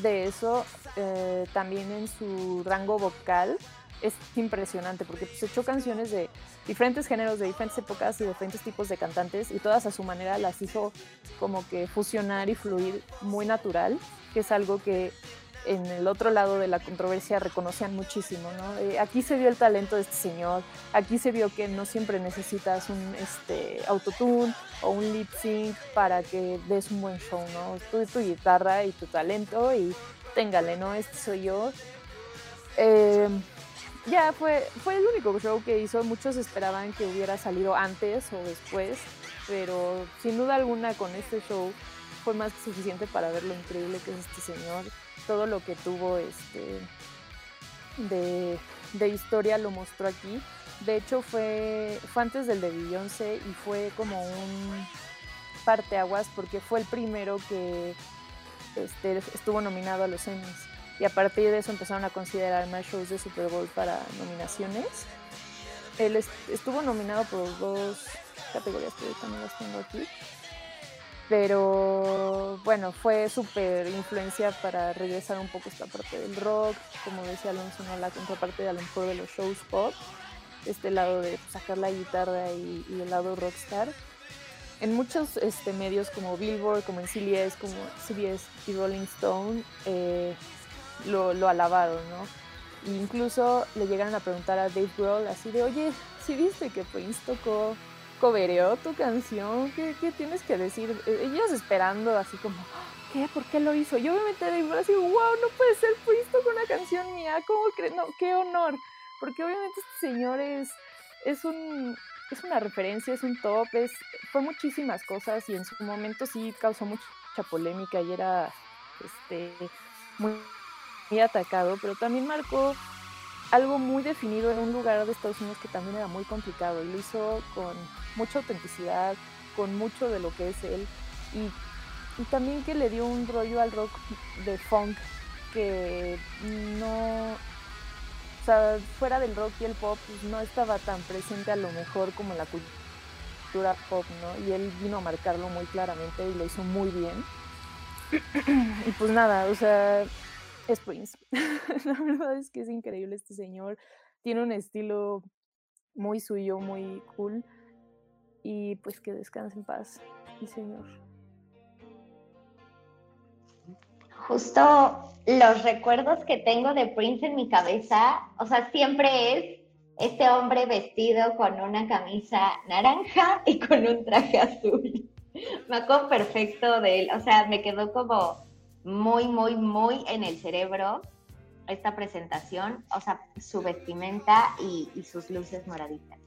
de eso, eh, también en su rango vocal es impresionante porque pues, echó canciones de diferentes géneros, de diferentes épocas y diferentes tipos de cantantes y todas a su manera las hizo como que fusionar y fluir muy natural, que es algo que en el otro lado de la controversia reconocían muchísimo, ¿no? Eh, aquí se vio el talento de este señor, aquí se vio que no siempre necesitas un este, autotune o un lip sync para que des un buen show, ¿no? Tú tu guitarra y tu talento y téngale, ¿no? Este soy yo. Eh, ya fue, fue el único show que hizo. Muchos esperaban que hubiera salido antes o después, pero sin duda alguna con este show fue más que suficiente para ver lo increíble que es este señor, todo lo que tuvo este de de historia lo mostró aquí. De hecho, fue, fue antes del de Beyoncé y fue como un parteaguas porque fue el primero que este, estuvo nominado a los Emmys. Y a partir de eso empezaron a considerar más shows de Super Bowl para nominaciones. Él estuvo nominado por dos categorías que también las tengo aquí. Pero bueno, fue súper influencia para regresar un poco esta parte del rock, como decía Alonso, ¿no? la contraparte a lo mejor de los shows pop, este lado de sacar la guitarra y, el lado rockstar. En muchos este, medios como Billboard, como en CBS, como CBS y Rolling Stone, eh, lo, lo, alabaron, ¿no? E incluso le llegaron a preguntar a Dave Grohl así de, oye, si viste que Prince tocó cobereó tu canción, ¿qué, tienes que decir? E, ellos esperando así como, ¿qué? ¿Por qué lo hizo? Yo me metí de así, wow, no puede ser Prince con una canción mía, ¿cómo crees? No, qué honor, porque obviamente este señor es, es un... Es una referencia, es un top, es, fue muchísimas cosas y en su momento sí causó mucha polémica y era este, muy atacado, pero también marcó algo muy definido en un lugar de Estados Unidos que también era muy complicado y lo hizo con mucha autenticidad, con mucho de lo que es él y, también que le dio un rollo al rock de funk que no, o sea, fuera del rock y el pop pues, no estaba tan presente a lo mejor como la cultura pop, ¿no? Y él vino a marcarlo muy claramente y lo hizo muy bien. y pues nada, o sea, es Prince. la verdad es que es increíble este señor. Tiene un estilo muy suyo, muy cool. Y pues que descanse en paz, mi señor. Justo los recuerdos que tengo de Prince en mi cabeza, o sea, siempre es este hombre vestido con una camisa naranja y con un traje azul. Me acuerdo perfecto de él, o sea, me quedó como muy, muy, muy en el cerebro esta presentación, o sea, su vestimenta y, sus luces moraditas.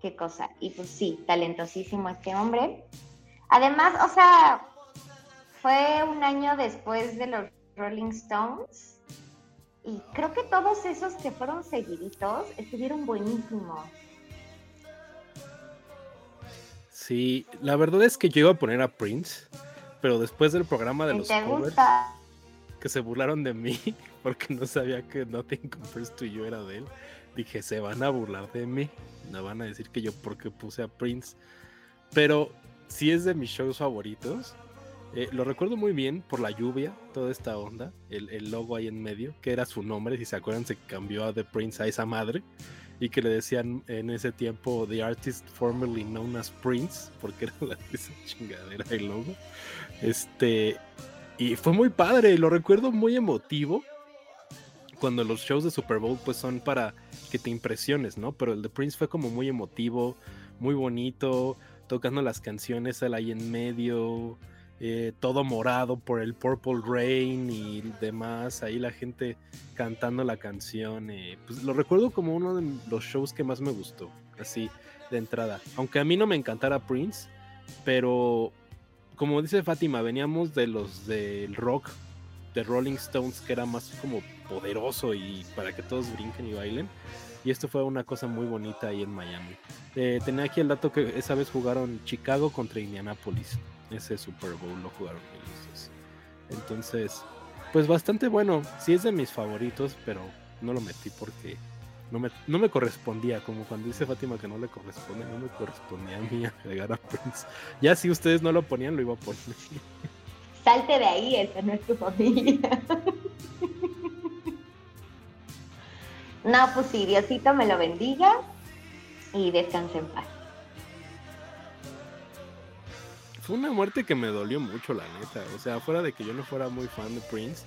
Qué cosa. Y pues sí, talentosísimo este hombre. Además, o sea, fue un año después de los Rolling Stones y creo que todos esos que fueron seguiditos estuvieron buenísimos. Sí, la verdad es que yo iba a poner a Prince pero después del programa de los covers, que se burlaron de mí porque no sabía que Nothing Compares to You era de él, dije, se van a burlar de mí, no van a decir que yo porque puse a Prince, pero sí es de mis shows favoritos. Eh, lo recuerdo muy bien por la lluvia, toda esta onda, el, el, logo ahí en medio, que era su nombre, si se acuerdan, se cambió a The Prince a esa madre y que le decían en ese tiempo The Artist Formerly Known as Prince, porque era la, esa chingadera el logo. Este, y fue muy padre, lo recuerdo muy emotivo. Cuando los shows de Super Bowl pues son para que te impresiones, ¿no? Pero el de Prince fue como muy emotivo, muy bonito, tocando las canciones él ahí en medio, eh, todo morado por el Purple Rain y demás, ahí la gente cantando la canción. Eh, pues lo recuerdo como uno de los shows que más me gustó, así de entrada. Aunque a mí no me encantara Prince, pero como dice Fátima, veníamos de los del rock de Rolling Stones, que era más como poderoso y para que todos brinquen y bailen. Y esto fue una cosa muy bonita ahí en Miami. Eh, tenía aquí el dato que esa vez jugaron Chicago contra Indianapolis ese Super Bowl lo jugaron ellos Entonces, pues bastante bueno. Sí es de mis favoritos, pero no lo metí porque no me, no me correspondía. Como cuando dice Fátima que no le corresponde, no me correspondía a mí agregar a Prince. Ya si ustedes no lo ponían, lo iba a poner. Salte de ahí, esa no es tu familia. No, pues sí, Diosito me lo bendiga y descanse en paz. fue una muerte que me dolió mucho, la neta. O sea, fuera de que yo no fuera muy fan de Prince,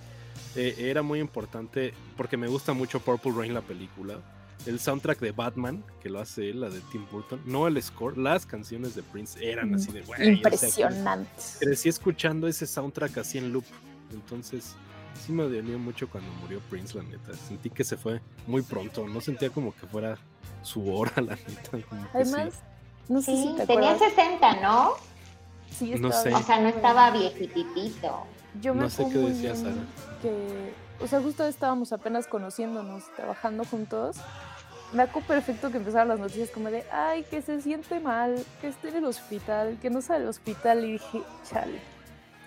eh, era muy importante porque me gusta mucho Purple Rain, la película. El soundtrack de Batman, que lo hace él, la de Tim Burton, no el score, las canciones de Prince eran así de bueno. Impresionante. crecí escuchando ese soundtrack así en loop. Entonces, sí me dolió mucho cuando murió Prince, la neta. Sentí que se fue muy pronto. No sentía como que fuera su hora, la neta. Además, no sé si te tenía 60, ¿no? no sé. O sea, no estaba viejitito. Yo me no sé qué decía Sara. Que o sea, justo estábamos apenas conociéndonos, trabajando juntos. Me acuerdo perfecto que empezaron las noticias como de, ay, que se siente mal, que esté en el hospital, que no sale del hospital. Y dije, chale,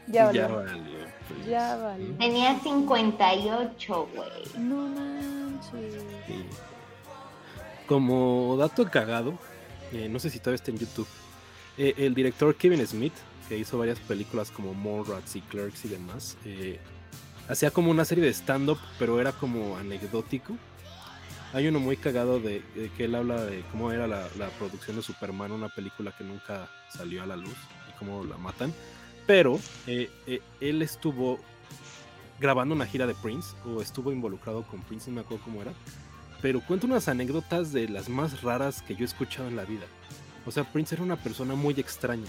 ya valió. Ya valió. pues. Ya valió. Tenía 58, güey. No manches. Sí. Como dato cagado, eh, no sé si todavía está en YouTube, eh, el director Kevin Smith, que hizo varias películas como Mallrats y Clerks y demás, eh, hacía como una serie de stand-up, pero era como anecdótico. Hay uno muy cagado de, que él habla de cómo era la, la producción de Superman, una película que nunca salió a la luz y cómo la matan. Pero eh, eh, él estuvo grabando una gira de Prince, o estuvo involucrado con Prince, no me acuerdo cómo era. Pero cuenta unas anécdotas de las más raras que yo he escuchado en la vida. O sea, Prince era una persona muy extraña.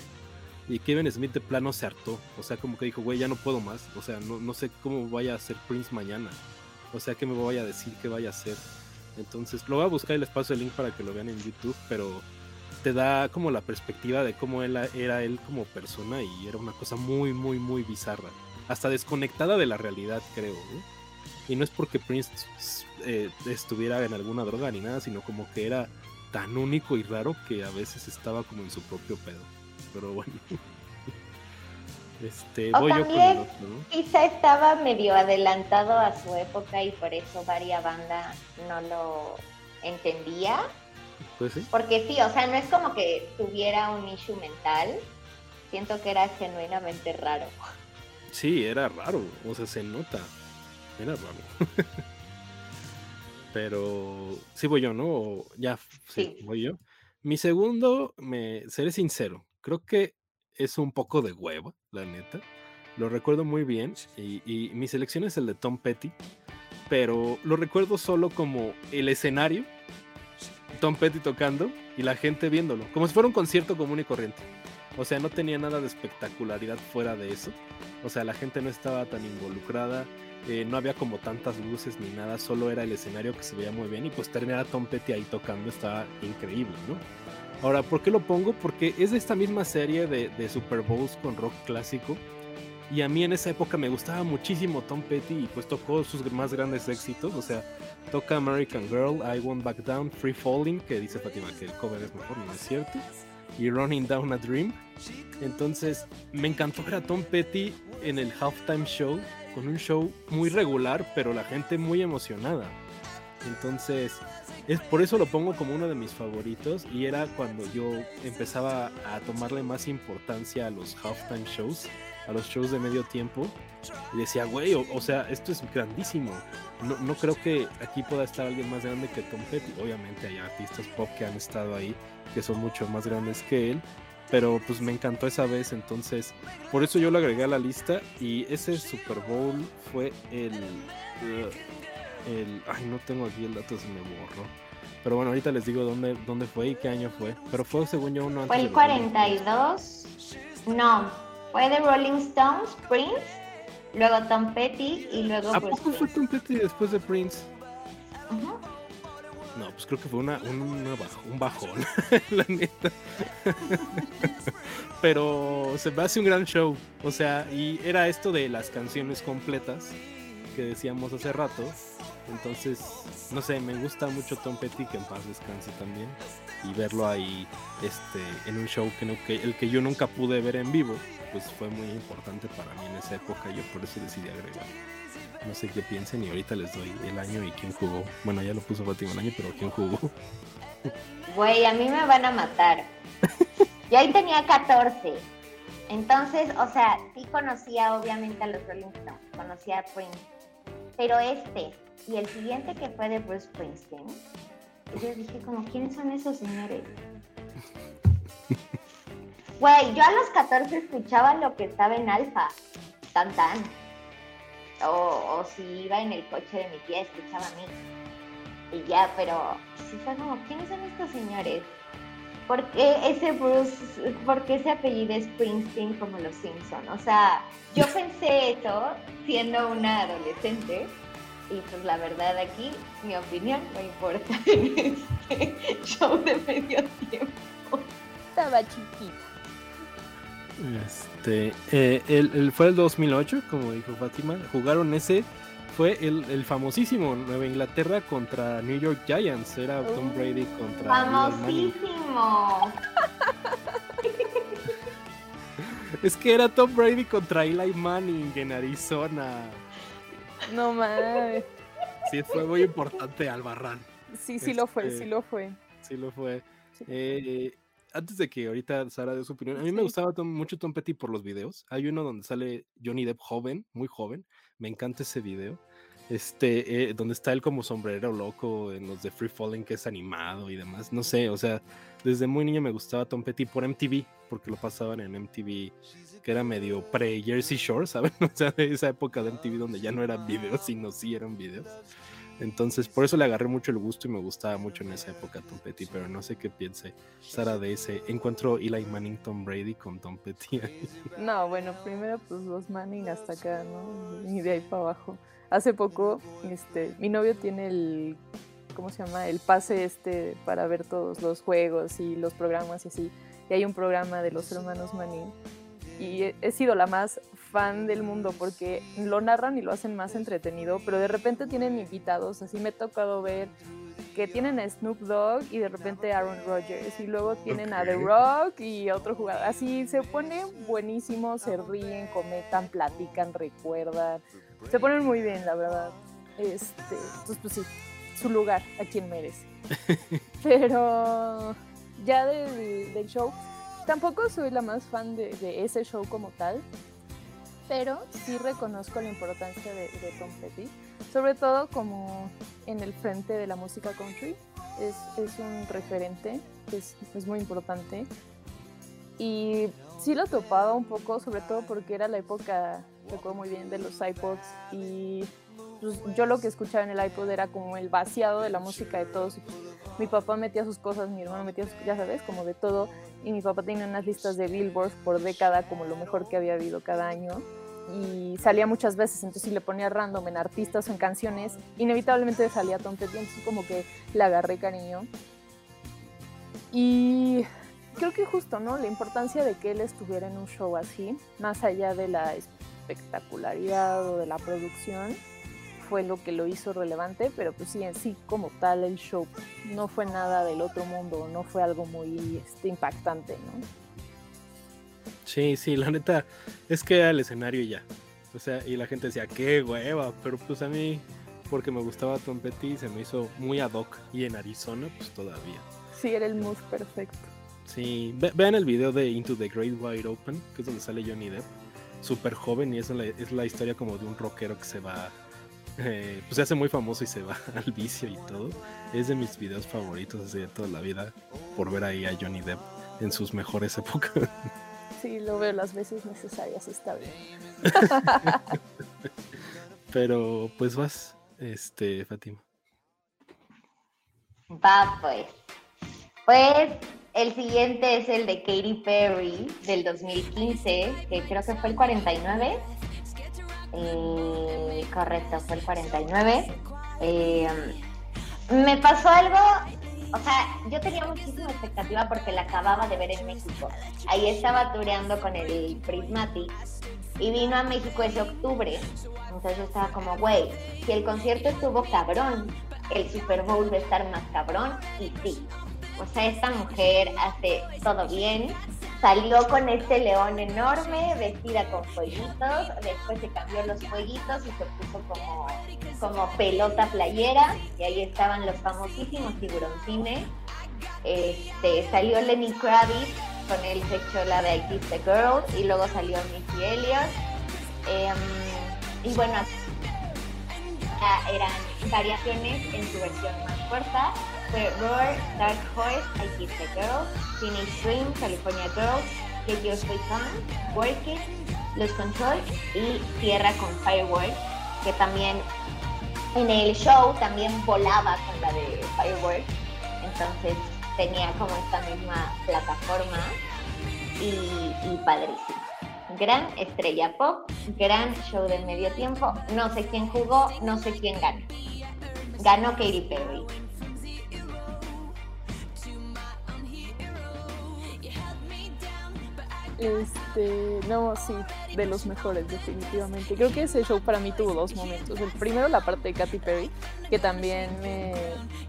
Y Kevin Smith de plano se hartó. O sea, como que dijo, güey, ya no puedo más. O sea, no, no sé cómo vaya a ser Prince mañana. O sea, qué me vaya a decir que vaya a hacer. Entonces, lo voy a buscar y les paso el link para que lo vean en YouTube. Pero te da como la perspectiva de cómo él era él como persona. Y era una cosa muy, muy, muy bizarra. Hasta desconectada de la realidad, creo. ¿eh? Y no es porque Prince eh, estuviera en alguna droga ni nada, sino como que era tan único y raro que a veces estaba como en su propio pedo. Pero bueno. Este, O voy yo con también- el otro, ¿no? Quizá estaba medio adelantado a su época y por eso varia banda no lo entendía. Pues sí. Porque sí, o sea, no es como que tuviera un issue mental. Siento que era genuinamente raro. Sí, era raro. O sea, se nota. Era raro. Pero sí voy yo, ¿no? O ya, sí, Sí. voy yo. Mi segundo, me seré sincero, creo que es un poco de hueva, la neta. Lo recuerdo muy bien y, y mi selección es el de Tom Petty, pero lo recuerdo solo como el escenario, Tom Petty tocando y la gente viéndolo, como si fuera un concierto común y corriente. O sea, no tenía nada de espectacularidad fuera de eso. O sea, la gente no estaba tan involucrada, eh, no había como tantas luces ni nada, solo era el escenario que se veía muy bien y pues terminar a Tom Petty ahí tocando estaba increíble, ¿no? Ahora, ¿por qué lo pongo? Porque es de esta misma serie de, Super Bowls con rock clásico y a mí en esa época me gustaba muchísimo Tom Petty y pues tocó sus más grandes éxitos, o sea, toca American Girl, I Won't Back Down, Free Falling, que dice Fátima que el cover es mejor, no es cierto, y Running Down a Dream. Entonces, me encantó ver a Tom Petty en el halftime show, con un show muy regular, pero la gente muy emocionada. Entonces, es por eso lo pongo como uno de mis favoritos y era cuando yo empezaba a tomarle más importancia a los halftime shows, a los shows de medio tiempo. Y decía, güey, o, o sea, esto es grandísimo. No, no creo que aquí pueda estar alguien más grande que Tom Petty. Obviamente hay artistas pop que han estado ahí que son mucho más grandes que él. Pero pues me encantó esa vez, entonces por eso yo lo agregué a la lista. Y ese Super Bowl fue el. El ay, no tengo aquí el dato, se me borró. Pero bueno, ahorita les digo dónde, dónde fue y qué año fue. Pero fue según yo uno antes Fue el de los 42. No, fue de Rolling Stones, Prince, luego Tom Petty y luego ¿A Bruce poco fue. Tom Petty después de Prince? No, pues creo que fue una, un, una bajo- un bajón, la neta. Pero se me hace un gran show. O sea, y era esto de las canciones completas que decíamos hace rato. Entonces, no sé, me gusta mucho Tom Petty, que en paz descanse también. Y verlo ahí este, en un show que, no, que el que yo nunca pude ver en vivo, pues fue muy importante para mí en esa época. Yo por eso decidí agregar. No sé qué piensen y ahorita les doy el año y quién jugó. Bueno, ya lo puso Fátima el año, pero quién jugó. Güey, a mí me van a matar. Yo ahí tenía 14. Entonces, o sea, sí conocía obviamente a los Rolling Stones, conocía a Prince. Pero este y el siguiente que fue de Bruce Springsteen, yo dije como, ¿quiénes son esos señores? Güey, yo a los 14 escuchaba lo que estaba en Alfa, tan tan. O, o si iba en el coche de mi tía, escuchaba a mí. Y ya, pero sí fue como, ¿quiénes son estos señores? ¿Por qué ese Bruce, por qué ese apellido es Springsteen como los Simpson? O sea, yo pensé eso siendo una adolescente y pues la verdad aquí, mi opinión no importa en este show de medio tiempo. Estaba chiquita. Este, eh, el, el- fue el 2008, como dijo Fátima. Jugaron ese fue el, famosísimo Nueva Inglaterra contra New York Giants. Era Tom Brady contra. ¡Famosísimo! es que era Tom Brady contra Eli Manning en Arizona. No mames. Sí, fue muy importante Albarrán. Sí, sí lo fue, sí lo fue. Sí lo fue. Eh, antes de que ahorita Sara dé su opinión, a mí me gustaba mucho Tom Petty por los videos. Hay uno donde sale Johnny Depp joven, muy joven. Me encanta ese video este, eh, donde está él como sombrero loco en los de Free Falling, que es animado y demás. No sé, o sea, desde muy niño me gustaba Tom Petty por MTV, porque lo pasaban en MTV, que era medio pre-Jersey Shore, ¿saben? O sea, de esa época de MTV donde ya no eran videos, sino sí eran videos. Entonces, por eso le agarré mucho el gusto y me gustaba mucho en esa época Tom Petty, pero no sé qué piense Sara de ese encuentro Eli Manning Tom Brady con Tom Petty. No, bueno, primero pues los Manning hasta acá, ¿no? Y de ahí para abajo hace poco, este, mi novio tiene el, ¿cómo se llama? El pase este para ver todos los juegos y los programas y así. Y hay un programa de los hermanos Manning. Y he, sido la más fan del mundo porque lo narran y lo hacen más entretenido, pero de repente tienen invitados, así me ha tocado ver que tienen a Snoop Dogg y de repente Aaron Rodgers y luego tienen a The Rock y otro jugador. Así se pone buenísimo, se ríen, comentan, platican, recuerdan. Se ponen muy bien, la verdad. Este, pues, pues sí, su lugar a quien merece. Pero ya del show, tampoco soy la más fan de, ese show como tal, pero sí reconozco la importancia de, Tom Petty, sobre todo como en el frente de la música country. Es, es un referente, es, es muy importante. Y sí lo topaba un poco, sobre todo porque era la época recuerdo muy bien de los iPods y pues, yo lo que escuchaba en el iPod era como el vaciado de la música de todos. Mi papá metía sus cosas, mi hermano metía sus, ya sabes, como de todo. Y mi papá tenía unas listas de Billboard por década, como lo mejor que había habido cada año. Y salía muchas veces, entonces si le ponía random en artistas o en canciones, inevitablemente salía Tom entonces como que le agarré cariño. Y creo que justo, ¿no? La importancia de que él estuviera en un show así, más allá de la espectacularidad o de la producción fue lo que lo hizo relevante, pero pues sí, en sí como tal el show no fue nada del otro mundo, no fue algo muy este, impactante, ¿no? Sí, sí, la neta es que era el escenario y ya. O sea, y la gente decía, qué hueva, pero pues a mí, porque me gustaba Tom Petty, se me hizo muy ad hoc y en Arizona, pues todavía. Sí, era el mood perfecto. Sí, vean el video de Into the Great Wide Open, que es donde sale Johnny Depp súper joven y es la, es la historia como de un rockero que se va, eh, pues se hace muy famoso y se va al vicio y todo. Es de mis videos favoritos así de toda la vida por ver ahí a Johnny Depp en sus mejores épocas. Sí, lo veo las veces necesarias, está bien. Pero pues vas, este, Fátima. Va pues. Pues el siguiente es el de Katy Perry del 2015, que creo que fue el 49. Eh, correcto, fue el 49. Eh, me pasó algo, o sea, yo tenía muchísima expectativa porque la acababa de ver en México. Ahí estaba tureando con el Prismatic y vino a México ese octubre. Entonces estaba como, güey, si el concierto estuvo cabrón, el Super Bowl va a estar más cabrón. Y sí, o sea, esta mujer hace todo bien. Salió con este león enorme, vestida con fueguitos, después se cambió los fueguitos y se puso como, como pelota playera, y ahí estaban los famosísimos tiburoncines. Este, salió Lenny Kravitz con el se la de I Kiss the Girl, y luego salió Missy Elliott. Em, y bueno, eran variaciones en su versión más corta fue Roar, Dark Horse, I Kiss the Girl, Teenage Dream, California Girls, Get Your Sweet On, Work It, Los Control y Tierra con Fireworks, que también en el show también volaba con la de Fireworks, entonces tenía como esta misma plataforma y, y padrísimo. Gran estrella pop, gran show del medio tiempo, no sé quién jugó, no sé quién ganó. Ganó Katy Perry. Este, no, sí, de los mejores, definitivamente. Creo que ese show para mí tuvo dos momentos. El primero, la parte de Katy Perry, que también me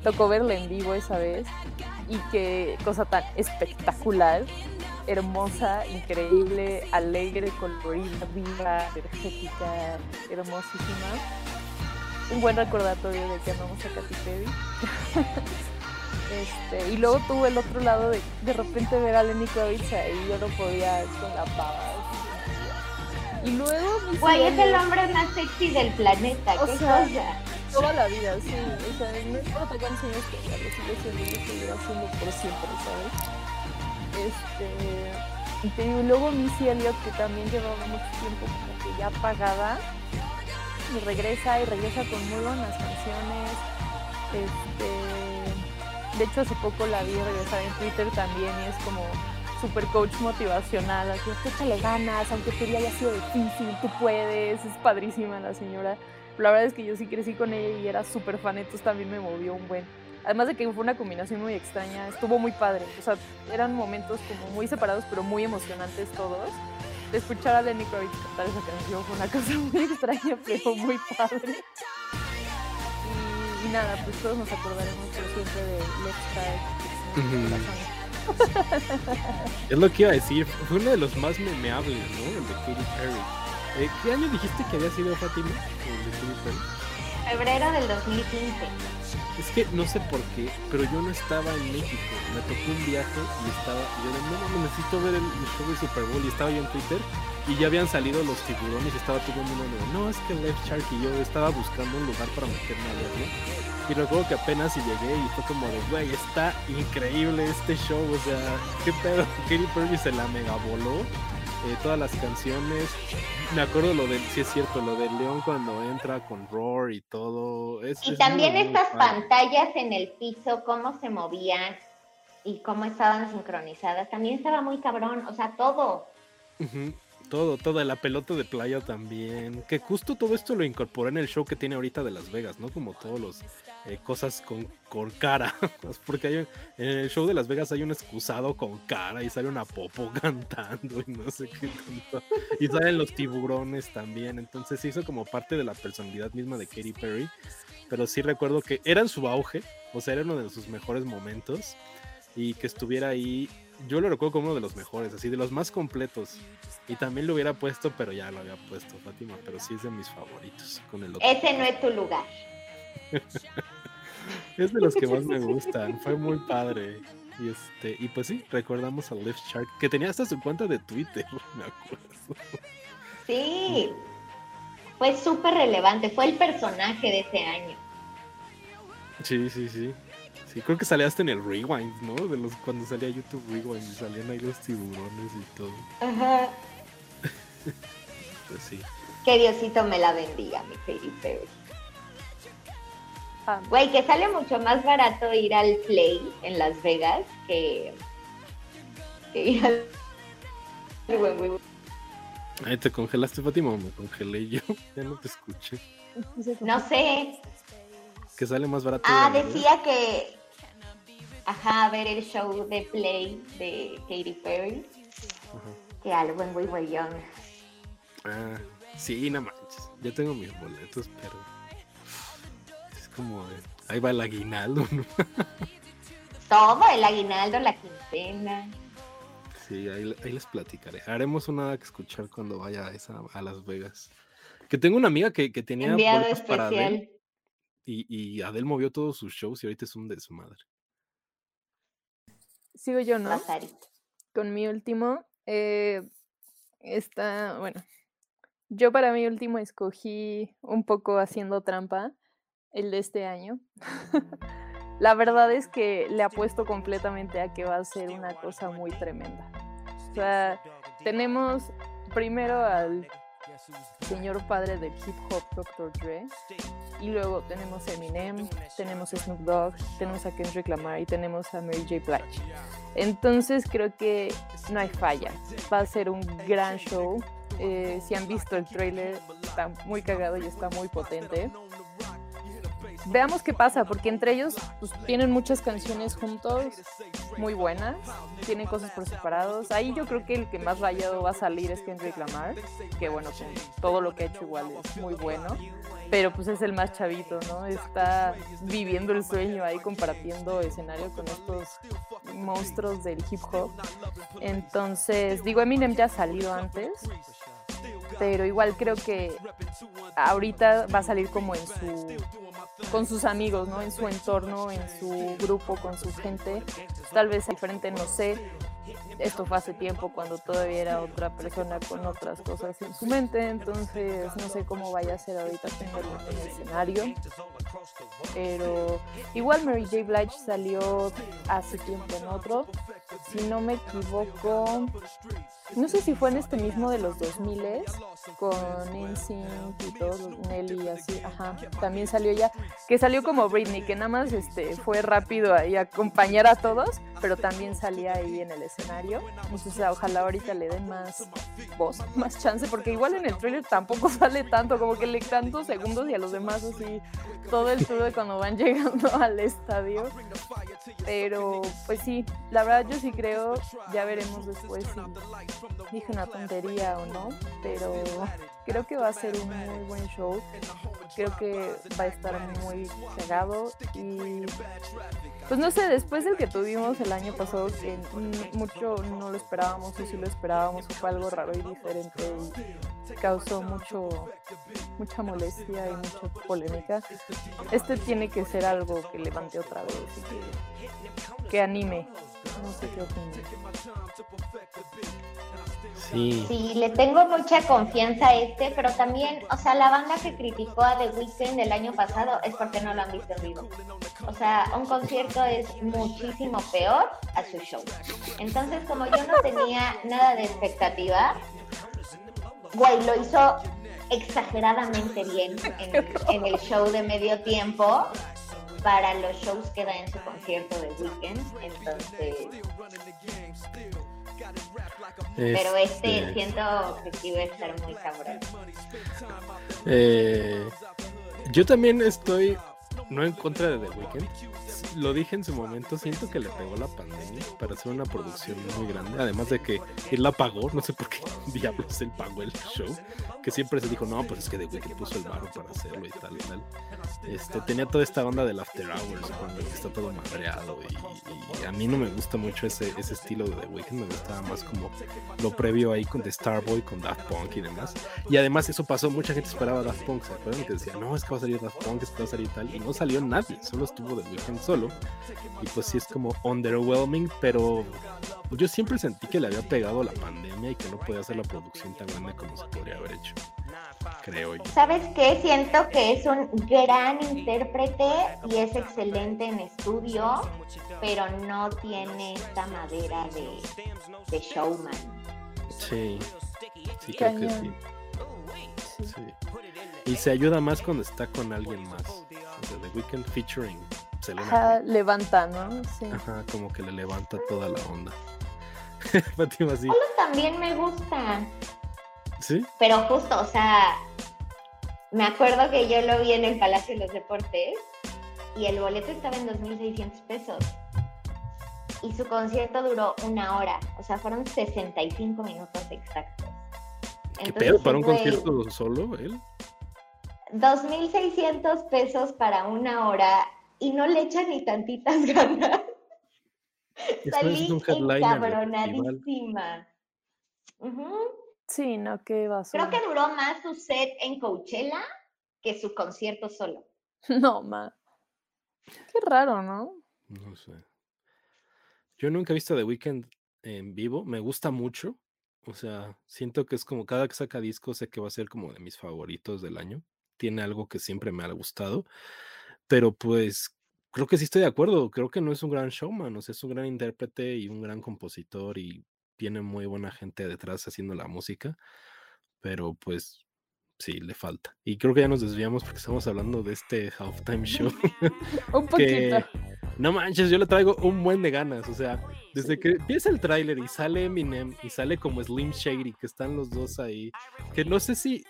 tocó verla en vivo esa vez. Y qué cosa tan espectacular, hermosa, increíble, alegre, colorida, viva, energética, hermosísima. Un buen recordatorio de que amamos a Katy Perry. Este, y luego tuve el otro lado de de repente ver a Lenny Kravitz ahí, yo no podía con la pava. Y luego... Guay, es el hombre más sexy del planeta, O qué sea, cosa. Toda la vida, sí. O sea, no importa cuántos años tenga, lo sigo siendo lo seguiré haciendo por siempre, ¿sabes? Este... Y te digo, y luego Missy Elliott, que también llevaba mucho tiempo como que ya apagada, y regresa, y regresa con muy buenas canciones. Este... De hecho, hace poco la vi regresar en Twitter también, y es como super coach motivacional, así, "Tú échale ganas, aunque tu día haya sido difícil, tú puedes, es padrísima la señora. La verdad es que yo sí crecí con ella y era súper fan, entonces también me movió un buen. Además de que fue una combinación muy extraña, estuvo muy padre. O sea, eran momentos como muy separados, pero muy emocionantes todos. De escuchar a Lenny Kravitz cantar esa canción fue una cosa muy extraña, pero muy padre. Nada, pues todos nos acordaremos por siempre de Let's Start. Es lo que iba a decir, fue uno de los más memeables, ¿no? El de Katy Perry. Eh, ¿Qué año dijiste que había sido Fátima? El de Katy Perry. Febrero del 2015. Es que no sé por qué, pero yo no estaba en México. Me tocó un viaje y estaba. Yo de, no, no, necesito ver el, el show de Super Bowl. Y estaba yo en Twitter y ya habían salido los tiburones. Y estaba todo el mundo de, no, es que Left Shark y yo estaba buscando un lugar para meterme a verlo. Y recuerdo que apenas llegué y fue como de, güey, está increíble este show. O sea, qué pedo. Katy Perry se la mega voló. eh, todas las canciones. Me acuerdo lo del, sí es cierto, lo del León cuando entra con Roar y todo. Es, Y es también muy, estas pantallas en el piso, cómo se movían y cómo estaban sincronizadas, también estaba muy cabrón, o sea, todo. Ujú, Todo, toda la pelota de playa también. Que justo todo esto lo incorporó en el show que tiene ahorita de Las Vegas, ¿no? Como todos los eh, cosas con, con cara. Porque hay, en el show de Las Vegas hay un excusado con cara y sale una popo cantando y no sé qué. Y salen los tiburones también. Entonces se hizo como parte de la personalidad misma de Katy Perry. Pero sí recuerdo que era en su auge, o sea, era uno de sus mejores momentos. Y que estuviera ahí, yo lo recuerdo como uno de los mejores, así de los más completos. Y también lo hubiera puesto, pero ya lo había puesto Fátima, pero sí es de mis favoritos. Con el otro. Ese no es tu lugar. Es de los que más me gustan, fue muy padre. Y este, y pues sí, recordamos a Lift Shark, que tenía hasta su cuenta de Twitter, me acuerdo. Sí, fue súper relevante, fue el personaje de ese año. Sí, sí, sí. Sí, creo que salía hasta en el Rewind, ¿no? De los cuando salía YouTube Rewind y salían ahí los tiburones y todo. Ajá. Pues sí. Que Diosito me la bendiga, mi Perry. Ah, Güey, que sale mucho más barato ir al Play en Las Vegas que, que ir al... Ay, ¿te congelaste, Fátima, o me congelé yo? Ya no te escuché. No sé. Que sale más barato. Ah, decía que... Ajá, ver el show de Play de Katy Perry. Ajá. Que algo en Way Way Young. Ah, sí, no manches. Ya tengo mis boletos, pero. Es como. ahí va el aguinaldo, ¿no? Todo, el aguinaldo, la quincena. Sí, ahí, ahí les platicaré. Haremos una que escuchar cuando vaya a, esa, a Las Vegas. Que tengo una amiga que, que tenía boletos para Adele y, y Adele movió todos sus shows y ahorita es un desmadre. Sigo yo, ¿no? Lazarito. con mi último. eh, está, bueno, yo para mi último escogí un poco haciendo trampa el de este año. La verdad es que le apuesto completamente a que va a ser una cosa muy tremenda. O sea, tenemos primero al señor padre del hip hop, Dr. Dre, y luego tenemos Eminem, tenemos Snoop Dogg, tenemos a Kendrick Lamar y tenemos a Mary J. Blige. Entonces creo que no hay falla. Va a ser un gran show. Eh, si han visto el trailer, está muy cagado y está muy potente. Veamos qué pasa, porque entre ellos pues, tienen muchas canciones juntos, muy buenas, tienen cosas por separados. Ahí yo creo que el que más rayado va a salir es Kendrick Lamar, que bueno, con todo lo que ha hecho igual es muy bueno, pero pues es el más chavito, ¿no? Está viviendo el sueño ahí compartiendo escenario con estos monstruos del hip hop. Entonces, digo, Eminem ya ha salido antes, pero igual creo que ahorita va a salir como en su con sus amigos, ¿no? En su entorno, en su grupo, con su gente. Tal vez diferente, no sé. Esto fue hace tiempo cuando todavía era otra persona con otras cosas en su mente, entonces no sé cómo vaya a ser ahorita tenerlo en el escenario. Pero igual Mary J. Blige salió hace tiempo en otro. Si no me equivoco, no sé si fue en este mismo de los 2000 con NSYNC y todos Nelly y así, ajá, también salió ya, que salió como Britney, que nada más este, fue rápido ahí a acompañar a todos, pero también salía ahí en el escenario, entonces ojalá ahorita le den más voz, más chance, porque igual en el trailer tampoco sale tanto, como que le tantos segundos y a los demás así, todo el todo cuando van llegando al estadio, pero pues sí, la verdad yo sí creo, ya veremos después si dije una tontería o no, pero creo que va a ser un muy buen show. Creo que va a estar muy pegado y pues no sé, después del que tuvimos el año pasado, que mucho no lo esperábamos o si lo esperábamos, fue algo raro y diferente y causó mucho mucha molestia y mucha polémica. Este tiene que ser algo que levante otra vez y que anime. No sé qué opinas. Sí. sí, le tengo mucha confianza a este, pero también, o sea, la banda que criticó a The Weeknd el año pasado es porque no lo han visto en vivo. O sea, un concierto es muchísimo peor a su show. Entonces, como yo no tenía nada de expectativa, güey, lo hizo exageradamente bien en, en el show de medio tiempo para los shows que da en su concierto de Weekend. Entonces, pero este, este, siento que va a estar muy cabrón. Eh, yo también estoy no en contra de The Weeknd. Lo dije en su momento, siento que le pegó la pandemia para hacer una producción muy grande. Además de que él la pagó, no sé por qué diablos él pagó el show. Que siempre se dijo, no, pues es que The Weeknd puso el barro para hacerlo y tal y tal. Este, tenía toda esta onda del After Hours, cuando está todo madreado. Y, a mí no me gusta mucho ese, ese estilo de The Weeknd. Me gustaba más como lo previo ahí con The Starboy, con Daft Punk y demás. Y además eso pasó, mucha gente esperaba Daft Punk, ¿se acuerdan? Que decía, no, es que va a salir Daft Punk, es que va a salir tal. Y no salió nadie, solo estuvo The Weeknd solo. Y pues sí es como underwhelming, pero yo siempre sentí que le había pegado la pandemia y que no podía hacer la producción tan grande como se podría haber hecho. Creo yo. ¿Sabes qué? Siento que es un gran intérprete y es excelente en estudio, pero no tiene esta madera de, de showman. Sí, sí, creo que sí. sí. Y se ayuda más cuando está con alguien más. The Weeknd featuring Selena. levanta, ¿no? Sí. Ajá, como que le levanta toda la onda. Fátima, sí. también me gusta. ¿Sí? Pero justo, o sea, me acuerdo que yo lo vi en el Palacio de los Deportes y el boleto estaba en 2.600 pesos. Y su concierto duró una hora, o sea, fueron 65 minutos exactos. ¿Qué pedo? ¿Para un concierto solo él? 2.600 pesos para una hora y no le echan ni tantitas ganas. Salí encabronadísima. Sí, no, qué va Creo que duró más su set en Coachella que su concierto solo. No, ma. Qué raro, ¿no? No sé. Yo nunca he visto The Weeknd en vivo. Me gusta mucho. O sea, siento que es como cada que saca disco, sé que va a ser como de mis favoritos del año tiene algo que siempre me ha gustado, pero pues creo que sí estoy de acuerdo, creo que no es un gran showman, o sea, es un gran intérprete y un gran compositor y tiene muy buena gente detrás haciendo la música, pero pues sí, le falta. Y creo que ya nos desviamos porque estamos hablando de este halftime show. un poquito. no manches, yo le traigo un buen de ganas. O sea, desde que empieza el tráiler y sale Eminem y sale como Slim Shady, que están los dos ahí, que no sé si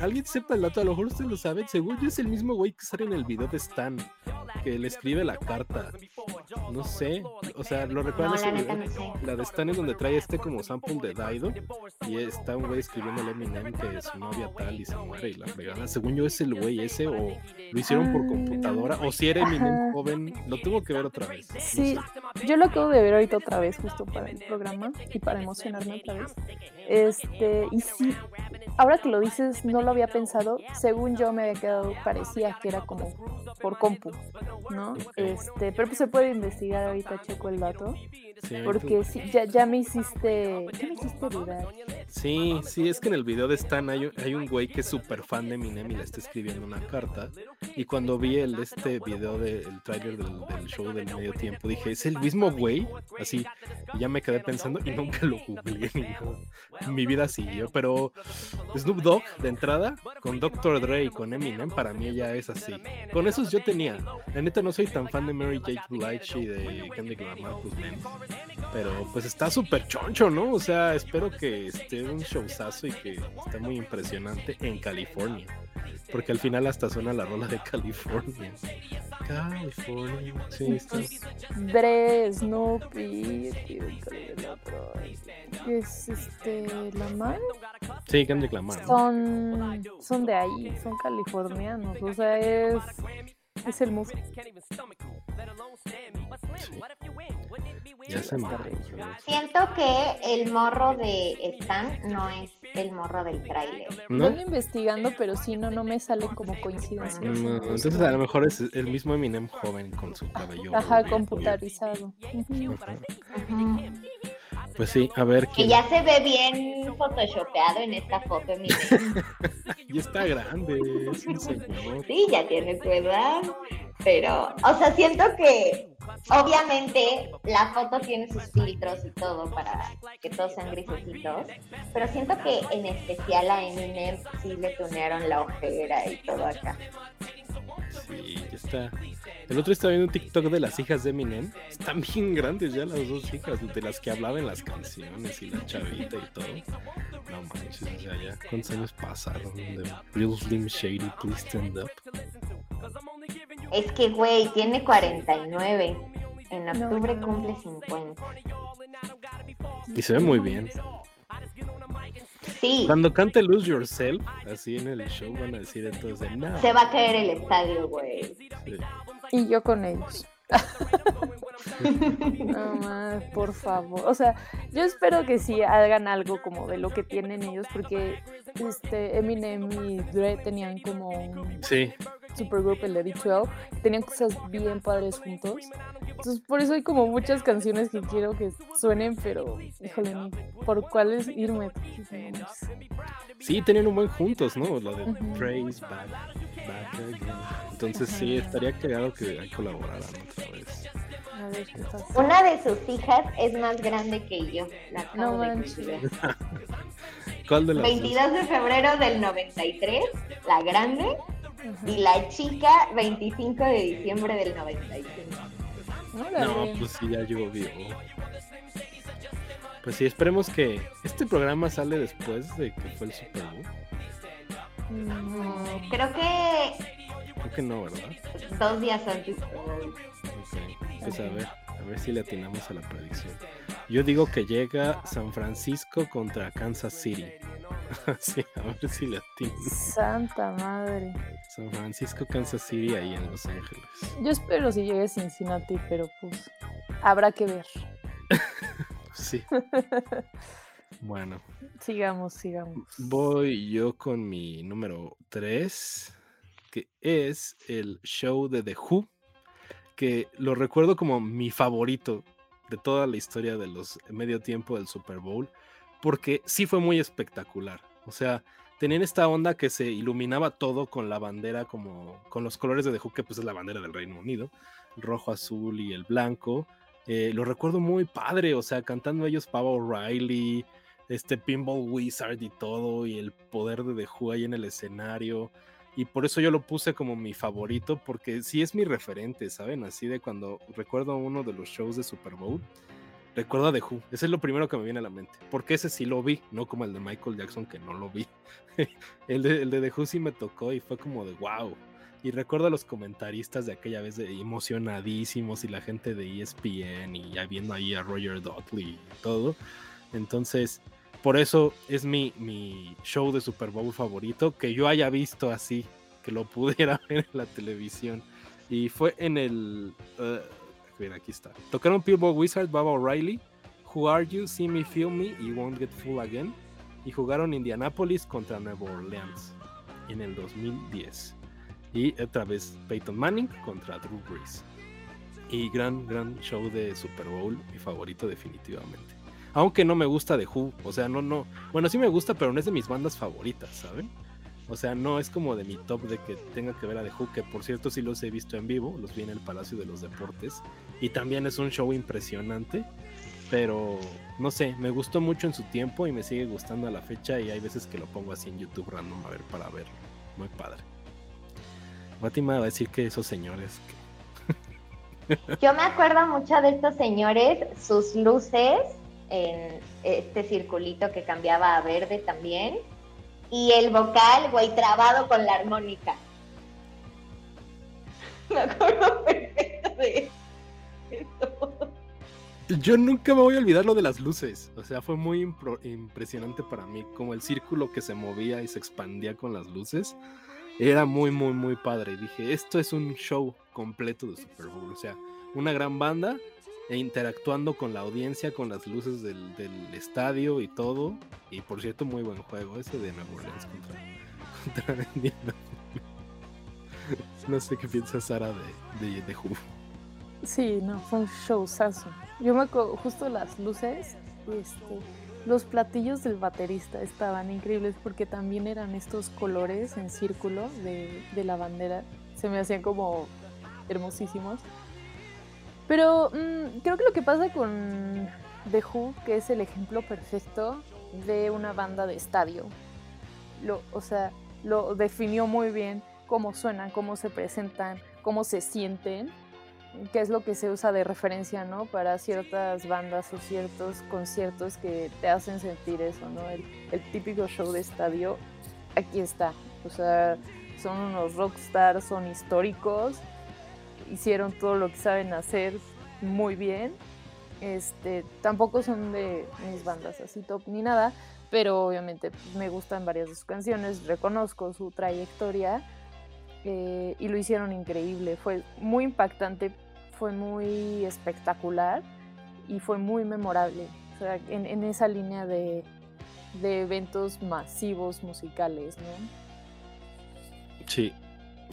alguien sepa el dato, a lo mejor ustedes lo saben. Según yo, es el mismo güey que sale en el video de Stan, que le escribe la carta. No sé, o sea, lo recuerdan la, de Stan es donde trae este como sample de Daido y está un güey escribiendo a Eminem que su novia tal y se muere y la fregada. Según yo, es el güey ese o lo hicieron por computadora o si era Eminem joven, lo tuvo que ver otra vez. Sí, yo lo acabo de ver ahorita otra vez justo para el programa y para emocionarme otra vez. Este, y sí, ahora que lo dices, no lo había pensado. Según yo me había quedado, parecía que era como por compu, ¿no? Este, pero pues se puede investigar ahorita, checo el dato. porque sí, ya, ya me hiciste, ya me hiciste dudar. Sí, sí, es que en el video de Stan hay, hay un güey que es súper fan de Eminem y le está escribiendo una carta. Y cuando vi el este video del de, trailer del, del, show del medio tiempo, dije, ¿es el mismo güey? Así, ya me quedé pensando y nunca lo googleé Mi vida siguió, pero Snoop Dogg de entrada, con Dr. Dre y con Eminem, para mí ya es así. Con esos yo tenía. La neta no soy tan fan de Mary J. Blige y de Kendrick Lamar, pues menos. Pero pues está súper choncho, ¿no? O sea, espero que esté un showzazo y que esté muy impresionante en California. Porque al final hasta suena la rola de California. California. Sí, está. Dre, Snoopy, ¿qué es este? ¿Lamar? Sí, Kendrick Lamar. Son, son de ahí, son californianos. O sea, es, es el músico. Siento que el morro de Stan no es el morro del tráiler. ¿No? Estoy investigando, pero si no, no me sale como coincidencia. entonces a lo mejor es el mismo Eminem joven con su cabello. Ajá, computarizado. Pues sí, a ver. Que ya se ve bien photoshopeado en esta foto, Eminem. y está grande, es un señor. Sí, ya tiene su edad. Pero, o sea, siento que Obviamente la foto tiene sus filtros y todo para que todos sean grisecitos, pero siento que en especial a Eminem sí le tunearon la ojera y todo acá. Sí, está. El otro estaba viendo un TikTok de las hijas de Eminem. Están bien grandes ya las dos hijas, de las que hablaba en las canciones y la chavita y todo. No manches, ya, ya. ¿Cuántos años pasaron? De Real Slim Shady, Please Stand Up. Es que, güey, tiene 49. En octubre cumple 50. Y se ve muy bien. Sí. Cuando cante Lose Yourself, así en el show van a decir entonces nada. Se va a caer el estadio, güey. Y yo con ellos. no más, por favor. O sea, yo espero que sí hagan algo como de lo que tienen ellos, porque este Eminem y Dre tenían como un sí. Supergroup, el de D12, tenían cosas bien padres juntos. Entonces, por eso hay como muchas canciones que quiero que suenen, pero híjole, por cuáles irme. Sí, tenían un buen juntos, ¿no? Lo de Praise, Back, Entonces, sí, estaría cagado que colaboraran otra vez. Una de sus hijas es más grande que yo. La no ¿Cuál de las 22 de febrero del 93, la grande. Y la chica, 25 de diciembre del 95. No, pues sí, ya llegó vivo. Pues sí, esperemos que este programa sale después de que fue el Super Bowl. Mm, creo que. Creo que no, ¿verdad? Dos días antes. Ok, pues a ver, a ver si le atinamos a la predicción. Yo digo que llega San Francisco contra Kansas City. sí, a ver si le atinamos. Santa madre. San Francisco, Kansas City, ahí en Los Ángeles. Yo espero si llegue a Cincinnati, pero pues habrá que ver. sí. bueno. Sigamos, sigamos. Voy yo con mi número 3, que es el show de The Who, que lo recuerdo como mi favorito de toda la historia de los medio tiempo del Super Bowl, porque sí fue muy espectacular. O sea, tenían esta onda que se iluminaba todo con la bandera, como con los colores de The Who, que pues es la bandera del Reino Unido, rojo, azul y el blanco. Eh, lo recuerdo muy padre, o sea, cantando ellos Pavo O'Reilly, este Pinball Wizard y todo, y el poder de The Who ahí en el escenario. Y por eso yo lo puse como mi favorito, porque sí es mi referente, ¿saben? Así de cuando recuerdo uno de los shows de Super Bowl, recuerdo a The Who. Ese es lo primero que me viene a la mente. Porque ese sí lo vi, no como el de Michael Jackson que no lo vi. el, de, el de The Who sí me tocó y fue como de wow. Y recuerdo a los comentaristas de aquella vez de emocionadísimos y la gente de ESPN y ya viendo ahí a Roger Dudley y todo. Entonces, por eso es mi, mi show de Super Bowl favorito, que yo haya visto así, que lo pudiera ver en la televisión. Y fue en el... Uh, aquí está. Tocaron Pillboy Wizard, Baba O'Reilly, Who Are You, See Me, Feel Me y Won't Get Full Again. Y jugaron Indianapolis contra Nueva Orleans en el 2010. Y otra vez Peyton Manning contra Drew Brees. Y gran, gran show de Super Bowl, mi favorito definitivamente. Aunque no me gusta de Who, o sea, no, no. Bueno, sí me gusta, pero no es de mis bandas favoritas, ¿saben? O sea, no es como de mi top de que tenga que ver a The Who, que por cierto sí los he visto en vivo, los vi en el Palacio de los Deportes. Y también es un show impresionante, pero no sé, me gustó mucho en su tiempo y me sigue gustando a la fecha y hay veces que lo pongo así en YouTube random a ver para verlo. Muy padre. Fátima va a decir que esos señores... Yo me acuerdo mucho de estos señores, sus luces en este circulito que cambiaba a verde también y el vocal, güey, trabado con la armónica. Me acuerdo perfecto de eso. Yo nunca me voy a olvidar lo de las luces. O sea, fue muy impresionante para mí. Como el círculo que se movía y se expandía con las luces. Era muy, muy, muy padre. Dije, esto es un show completo de Super Bowl. O sea, una gran banda e interactuando con la audiencia, con las luces del, estadio y todo. Y por cierto, muy buen juego ese de Nuevo Orleans contra, contra No sé qué piensa Sara de, de, de Sí, no, fue un showzazo. Yo me acuerdo, justo las luces, este, los platillos del baterista estaban increíbles porque también eran estos colores en círculo de, de la bandera. Se me hacían como hermosísimos. Pero mm, creo que lo que pasa con The Who, que es el ejemplo perfecto de una banda de estadio, lo, o sea, lo definió muy bien cómo suenan, cómo se presentan, cómo se sienten, que es lo que se usa de referencia, ¿no? Para ciertas bandas o ciertos conciertos que te hacen sentir eso, ¿no? El, el típico show de estadio, aquí está. O sea, son unos rockstars, son históricos hicieron todo lo que saben hacer muy bien. Este, tampoco son de mis bandas así top ni nada, pero obviamente me gustan varias de sus canciones, reconozco su trayectoria eh, y lo hicieron increíble. Fue muy impactante, fue muy espectacular y fue muy memorable. O sea, en, esa línea de, de, eventos masivos musicales, ¿no? Sí,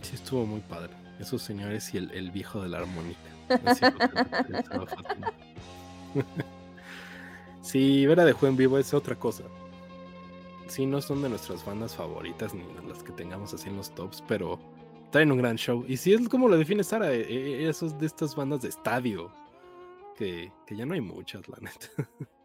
sí estuvo muy padre esos señores y el, viejo de la armónica. sí, ver a The en vivo es otra cosa. Sí, no son de nuestras bandas favoritas ni las que tengamos así en los tops, pero traen un gran show. Y sí es como lo define Sara, eh, eh, esos de estas bandas de estadio, que, que ya no hay muchas, la neta.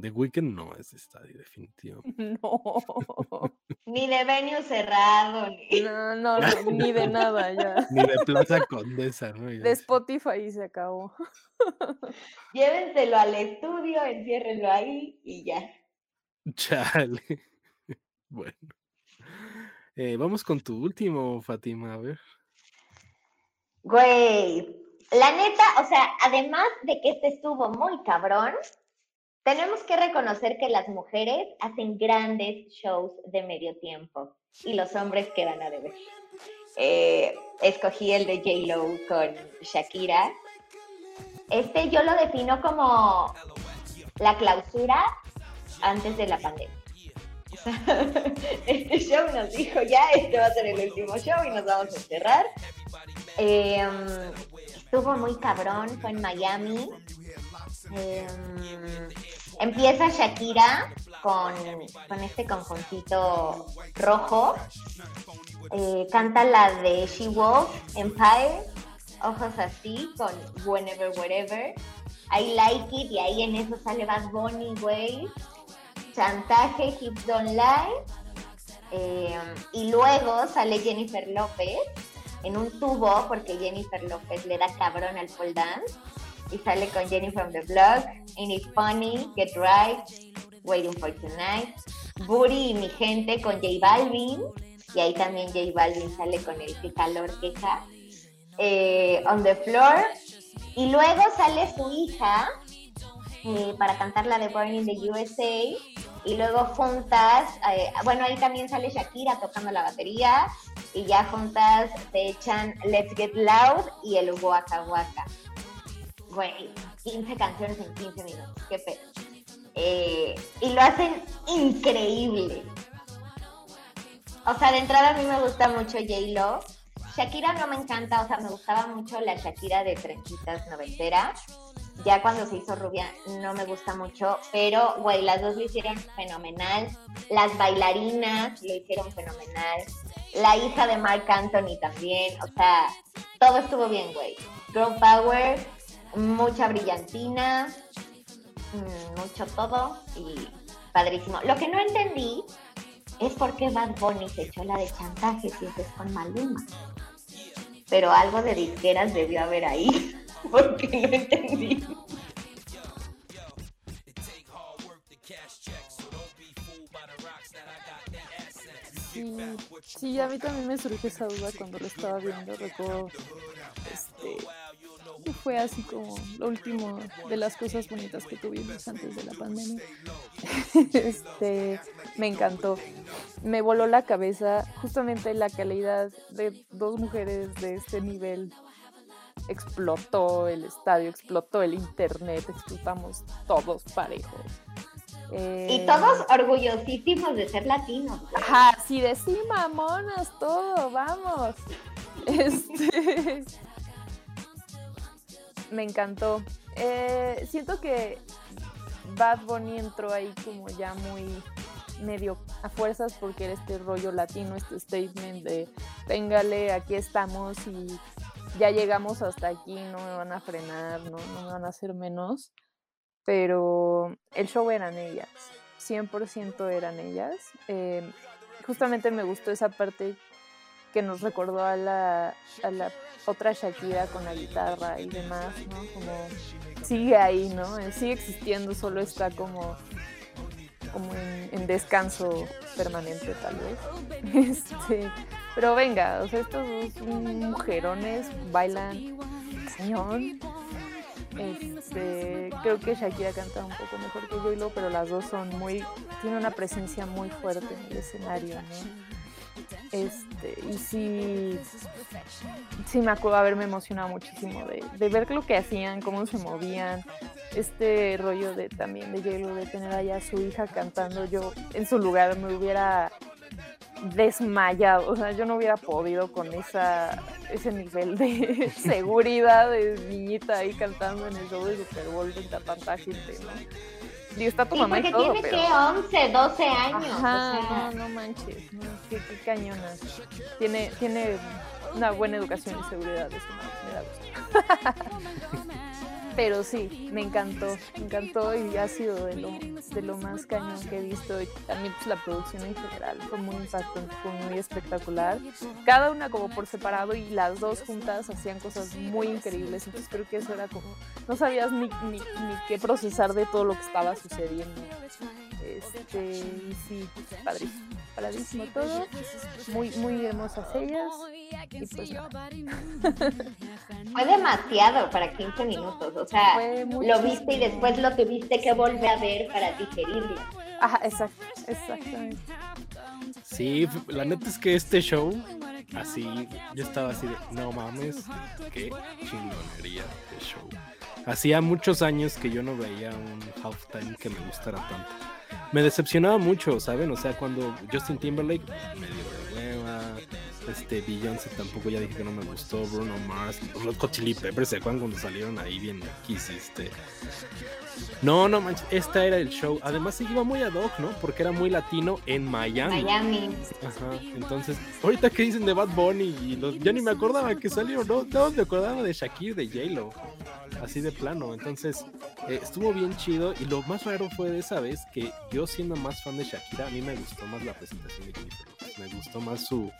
The Weeknd no es estadio, definitivo. No. ni de venue cerrado. Ni... No, no, ni de nada ya. Ni de Plaza Condesa, ¿no? De Spotify y se acabó. Llévenselo al estudio, enciérrenlo ahí y ya. Chale. Bueno. Eh, vamos con tu último, Fátima, a ver. Güey, la neta, o sea, además de que este estuvo muy cabrón, tenemos que reconocer que las mujeres hacen grandes shows de medio tiempo y los hombres que van a deber. Eh, escogí el de J-Lo con Shakira. Este yo lo defino como la clausura antes de la pandemia. este show nos dijo ya, este va a ser el último show y nos vamos a encerrar. Em, estuvo muy cabrón, fue en Miami. Em, empieza Shakira con, con este conjuntito rojo. Eh, canta la de She Wolf, Empire, ojos así, con Whenever, Wherever. I Like It, y ahí en eso sale Bad Bunny, güey. Chantaje, Hips Don't Lie. Em, y luego sale Jennifer López en un tubo, porque Jennifer López le da cabrón al pole dance y sale con Jenny from the Block, In It's Funny, Get Right, Waiting for Tonight, Booty y mi gente con J Balvin, y ahí también J Balvin sale con el que calor queja, eh, On the Floor, y luego sale su hija eh, para cantar la de Born in the USA, y luego juntas, eh, bueno, ahí también sale Shakira tocando la batería, y ya juntas se echan Let's Get Loud y el Waka Waka. Güey, 15 canciones en 15 minutos, qué pedo. Eh, y lo hacen increíble. O sea, de entrada a mí me gusta mucho J-Lo. Shakira no me encanta, o sea, me gustaba mucho la Shakira de trenchitas noventera. Ya cuando se hizo rubia no me gusta mucho, pero, güey, las dos lo hicieron fenomenal. Las bailarinas lo hicieron fenomenal. La hija de Mark Anthony también, o sea, todo estuvo bien, güey. Girl Power, mucha brillantina, mm, mucho todo y padrísimo. Lo que no entendí es por qué Bad Bunny se echó la de chantaje si es con Maluma. Pero algo de disqueras debió haber ahí, porque no entendí. Sí, sí, a mí también me surgió esa duda cuando lo estaba viendo. Recuerdo, este, fue así como lo último de las cosas bonitas que tuvimos antes de la pandemia. este, me encantó. Me voló la cabeza justamente la calidad de dos mujeres de este nivel. Explotó el estadio, explotó el internet, explotamos todos parejos. Y Eh, todos orgullosísimos de ser latinos. Ajá, sí, de sí, mamonas, todo, vamos. Este. Me encantó. Eh, siento que Bad Bunny entró ahí como ya muy medio a fuerzas porque era este rollo latino, este statement de véngale, aquí estamos y ya llegamos hasta aquí, no me van a frenar, no, no me van a hacer menos. Pero el show eran ellas, 100% eran ellas. Eh, justamente me gustó esa parte que nos recordó a la, a la otra Shakira con la guitarra y demás, ¿no? Como sigue ahí, ¿no? Eh, Sigue existiendo, solo está como, como en, descanso permanente tal vez. Este, pero venga, o sea, estos dos mujerones bailan cañón. Este, creo que Shakira canta un poco mejor que J-Lo, pero las dos son muy, tiene una presencia muy fuerte en el escenario, ¿no? Este, y sí, sí me acuerdo haberme emocionado muchísimo de, de ver lo que hacían, cómo se movían, este rollo de también de J-Lo, de tener allá a su hija cantando, yo en su lugar me hubiera desmayado, o sea, yo no hubiera podido con esa, ese nivel de seguridad de niñita ahí cantando en el show de Super Bowl a tanta gente, ¿no? Digo, está tu Sí, mamá y porque todo, tiene pero... que 11, 12 años. Ajá, o sea, no, no manches, no, qué, qué cañona. Tiene, tiene una buena educación y seguridad, eso me da gusto. Pero sí, me encantó, me encantó y ha sido de lo, de lo más cañón que he visto. Y también pues, la producción en general fue muy impactante, fue muy espectacular. Cada una como por separado y las dos juntas hacían cosas muy increíbles. Entonces creo que eso era como, no sabías ni, ni, ni qué procesar de todo lo que estaba sucediendo. Este, y sí, padrísimo, padrísimo todo. Muy, muy hermosas ellas. Y pues. Fue demasiado para 15 minutos. O sea, lo viste y después lo tuviste que volver a ver para digerirlo. Ajá, exacto, exactamente. Sí, la neta es que este show, así, yo estaba así de, no mames, qué chingonería de show. Hacía muchos años que yo no veía un halftime que me gustara tanto. Me decepcionaba mucho, ¿saben? O sea, cuando Justin Timberlake, hueva, este, Beyoncé tampoco, ya dije que no me gustó, Bruno Mars, los Hot Chili Peppers, ¿se acuerdan cuando salieron ahí bien Kiss, este... No, no manches, esta era el show. Además se iba muy ad hoc, ¿no? Porque era muy latino en Miami. Miami. Ajá, entonces, ahorita que dicen de Bad Bunny y los, ya ni me acordaba que salió, no, no me acordaba de Shakira, de J-Lo, así de plano, entonces eh, estuvo bien chido y lo más raro fue de esa vez que yo siendo más fan de Shakira, a mí me gustó más la presentación de Jennifer. Me gustó más su,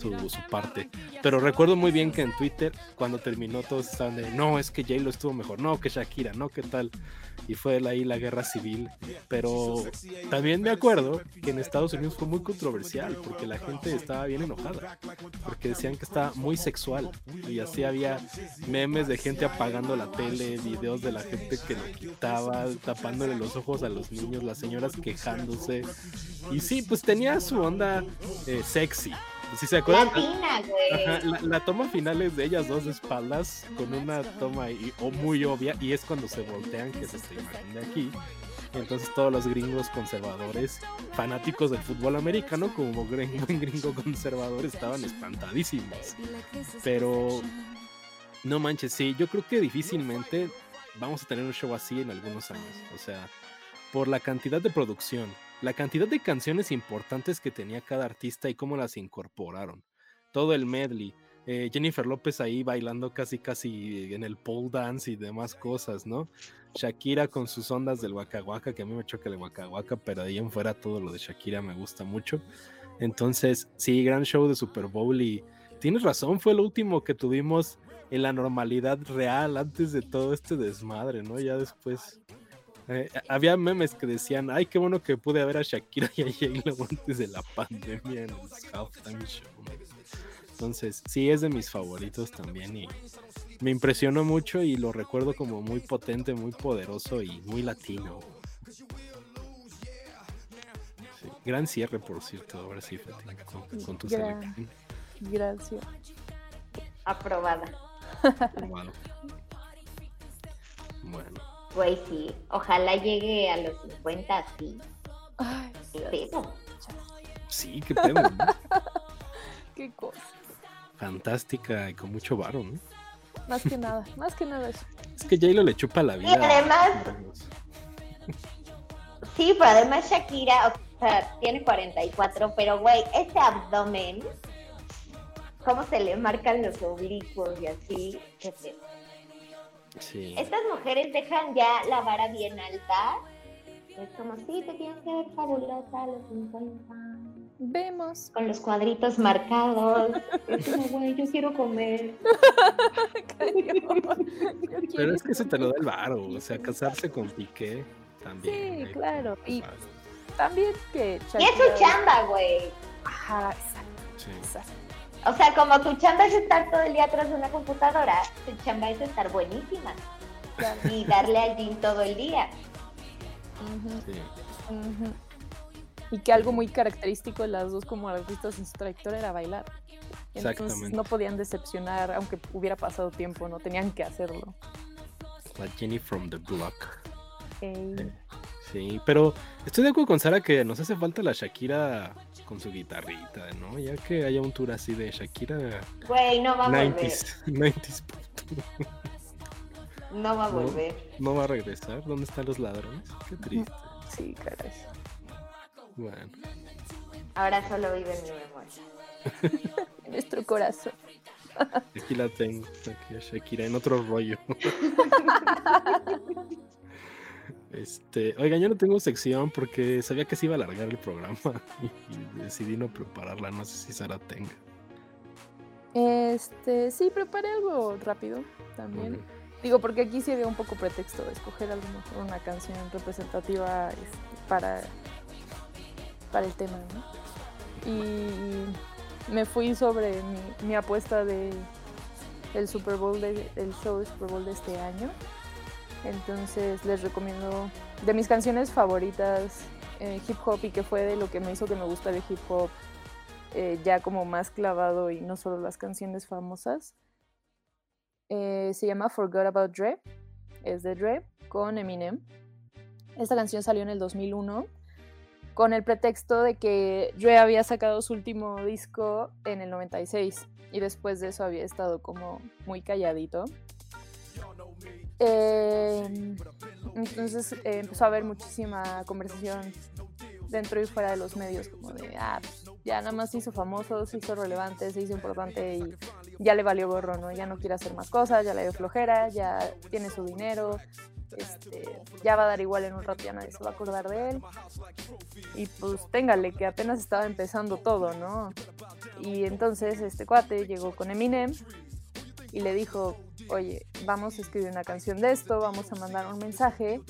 su, parte. Pero recuerdo muy bien que en Twitter, cuando terminó, todos estaban de, no, es que J-Lo estuvo mejor, no, que Shakira, no, ¿qué tal? Y fue ahí la guerra civil. Pero también me acuerdo que en Estados Unidos fue muy controversial, porque la gente estaba bien enojada, porque decían que estaba muy sexual. Y así había memes de gente apagando la tele, videos de la gente que lo quitaba, tapándole los ojos a los niños, las señoras quejándose. Y sí, pues tenía su onda eh, sexy. Si se acuerdan, la, toma final es de ellas dos de espaldas con una toma o muy obvia y es cuando se voltean que se esta imagen de aquí. Entonces todos los gringos conservadores, fanáticos del fútbol americano, como buen gringo conservador, estaban espantadísimos. Pero no manches, sí, yo creo que difícilmente vamos a tener un show así en algunos años. O sea, por la cantidad de producción, la cantidad de canciones importantes que tenía cada artista y cómo las incorporaron. Todo el medley. Eh, Jennifer López ahí bailando casi casi en el pole dance y demás cosas, ¿no? Shakira con sus ondas del Waka que a mí me choca el Waka pero de ahí en fuera todo lo de Shakira me gusta mucho. Entonces, sí, gran show de Super Bowl y tienes razón, fue el último que tuvimos en la normalidad real antes de todo este desmadre, ¿no? Ya después eh, había memes que decían, ay, qué bueno que pude ver a Shakira y a j antes de la pandemia en el Halftime Show. Entonces, sí, es de mis favoritos también y me impresionó mucho y lo recuerdo como muy potente, muy poderoso y muy latino. gran cierre, por cierto, ahora sí, con, con tu selección. Gracias. Aprobada. Bueno. Güey, sí. Ojalá llegue a los 50 sí. Ay, qué Sí, qué pedo. qué cosa. Fantástica y con mucho varo, ¿no? Más que nada, más que nada eso. Es que J-Lo le chupa la vida. Y además. Sí, pero además Shakira, o sea, tiene 44, pero güey, ese abdomen cómo se le marcan los oblicuos y así. Sí. Estas mujeres dejan ya la vara bien alta. Es como, sí, te tienes que ver fabulosa a los 50. Vemos. Con los cuadritos marcados. es como, güey, yo quiero comer. Pero es que se te lo da el varo. O sea, casarse con Piqué también. Sí, claro. Y también que. Y es su chamba, güey. Ajá, exacto. Sí. Exacto. O sea, como tu chamba es estar todo el día atrás de una computadora, tu chamba es estar buenísima. Y darle al gym todo el día. Y que algo muy característico de las dos como artistas en su trayectoria era bailar. Entonces no podían decepcionar, aunque hubiera pasado tiempo, no tenían que hacerlo. La Jenny from the Block. Sí, pero estoy de acuerdo con Sara que nos hace falta la Shakira con su guitarrita, ¿no? Ya que haya un tour así de Shakira. Güey, no va a 90s, volver. 90s no va a volver. No, va a regresar. ¿Dónde están los ladrones? Qué triste. Sí, caray. Bueno. Ahora solo vive en mi memoria. en nuestro corazón. Aquí la tengo, aquí a Shakira en otro rollo. Este, oigan, yo no tengo sección porque sabía que se iba a alargar el programa y, decidí no prepararla. No sé si Sara tenga. Este, sí, preparé algo rápido también. Digo, porque aquí sí había un poco pretexto de escoger a lo mejor una canción representativa este, para, para el tema, ¿no? Y me fui sobre mi, apuesta de el Super Bowl de, el show de Super Bowl de este año entonces les recomiendo de mis canciones favoritas eh, hip hop y que fue de lo que me hizo que me gusta el hip hop eh, ya como más clavado y no solo las canciones famosas. Eh, se llama Forgot About Dre, es de Dre con Eminem. Esta canción salió en el 2001 con el pretexto de que Dre había sacado su último disco en el 96 y después de eso había estado como muy calladito. Em, entonces eh, empezó a haber muchísima conversación dentro y fuera de los medios, como de, ah, pues, ya nada más se hizo famoso, se hizo relevante, se hizo importante y ya le valió gorro, ¿no? Ya no quiere hacer más cosas, ya le dio flojera, ya tiene su dinero, este, ya va a dar igual en un rato, ya nadie se va a acordar de él. Y pues téngale, que apenas estaba empezando todo, ¿no? Y entonces este cuate llegó con Eminem y le dijo, oye, vamos a escribir una canción de esto, vamos a mandar un mensaje.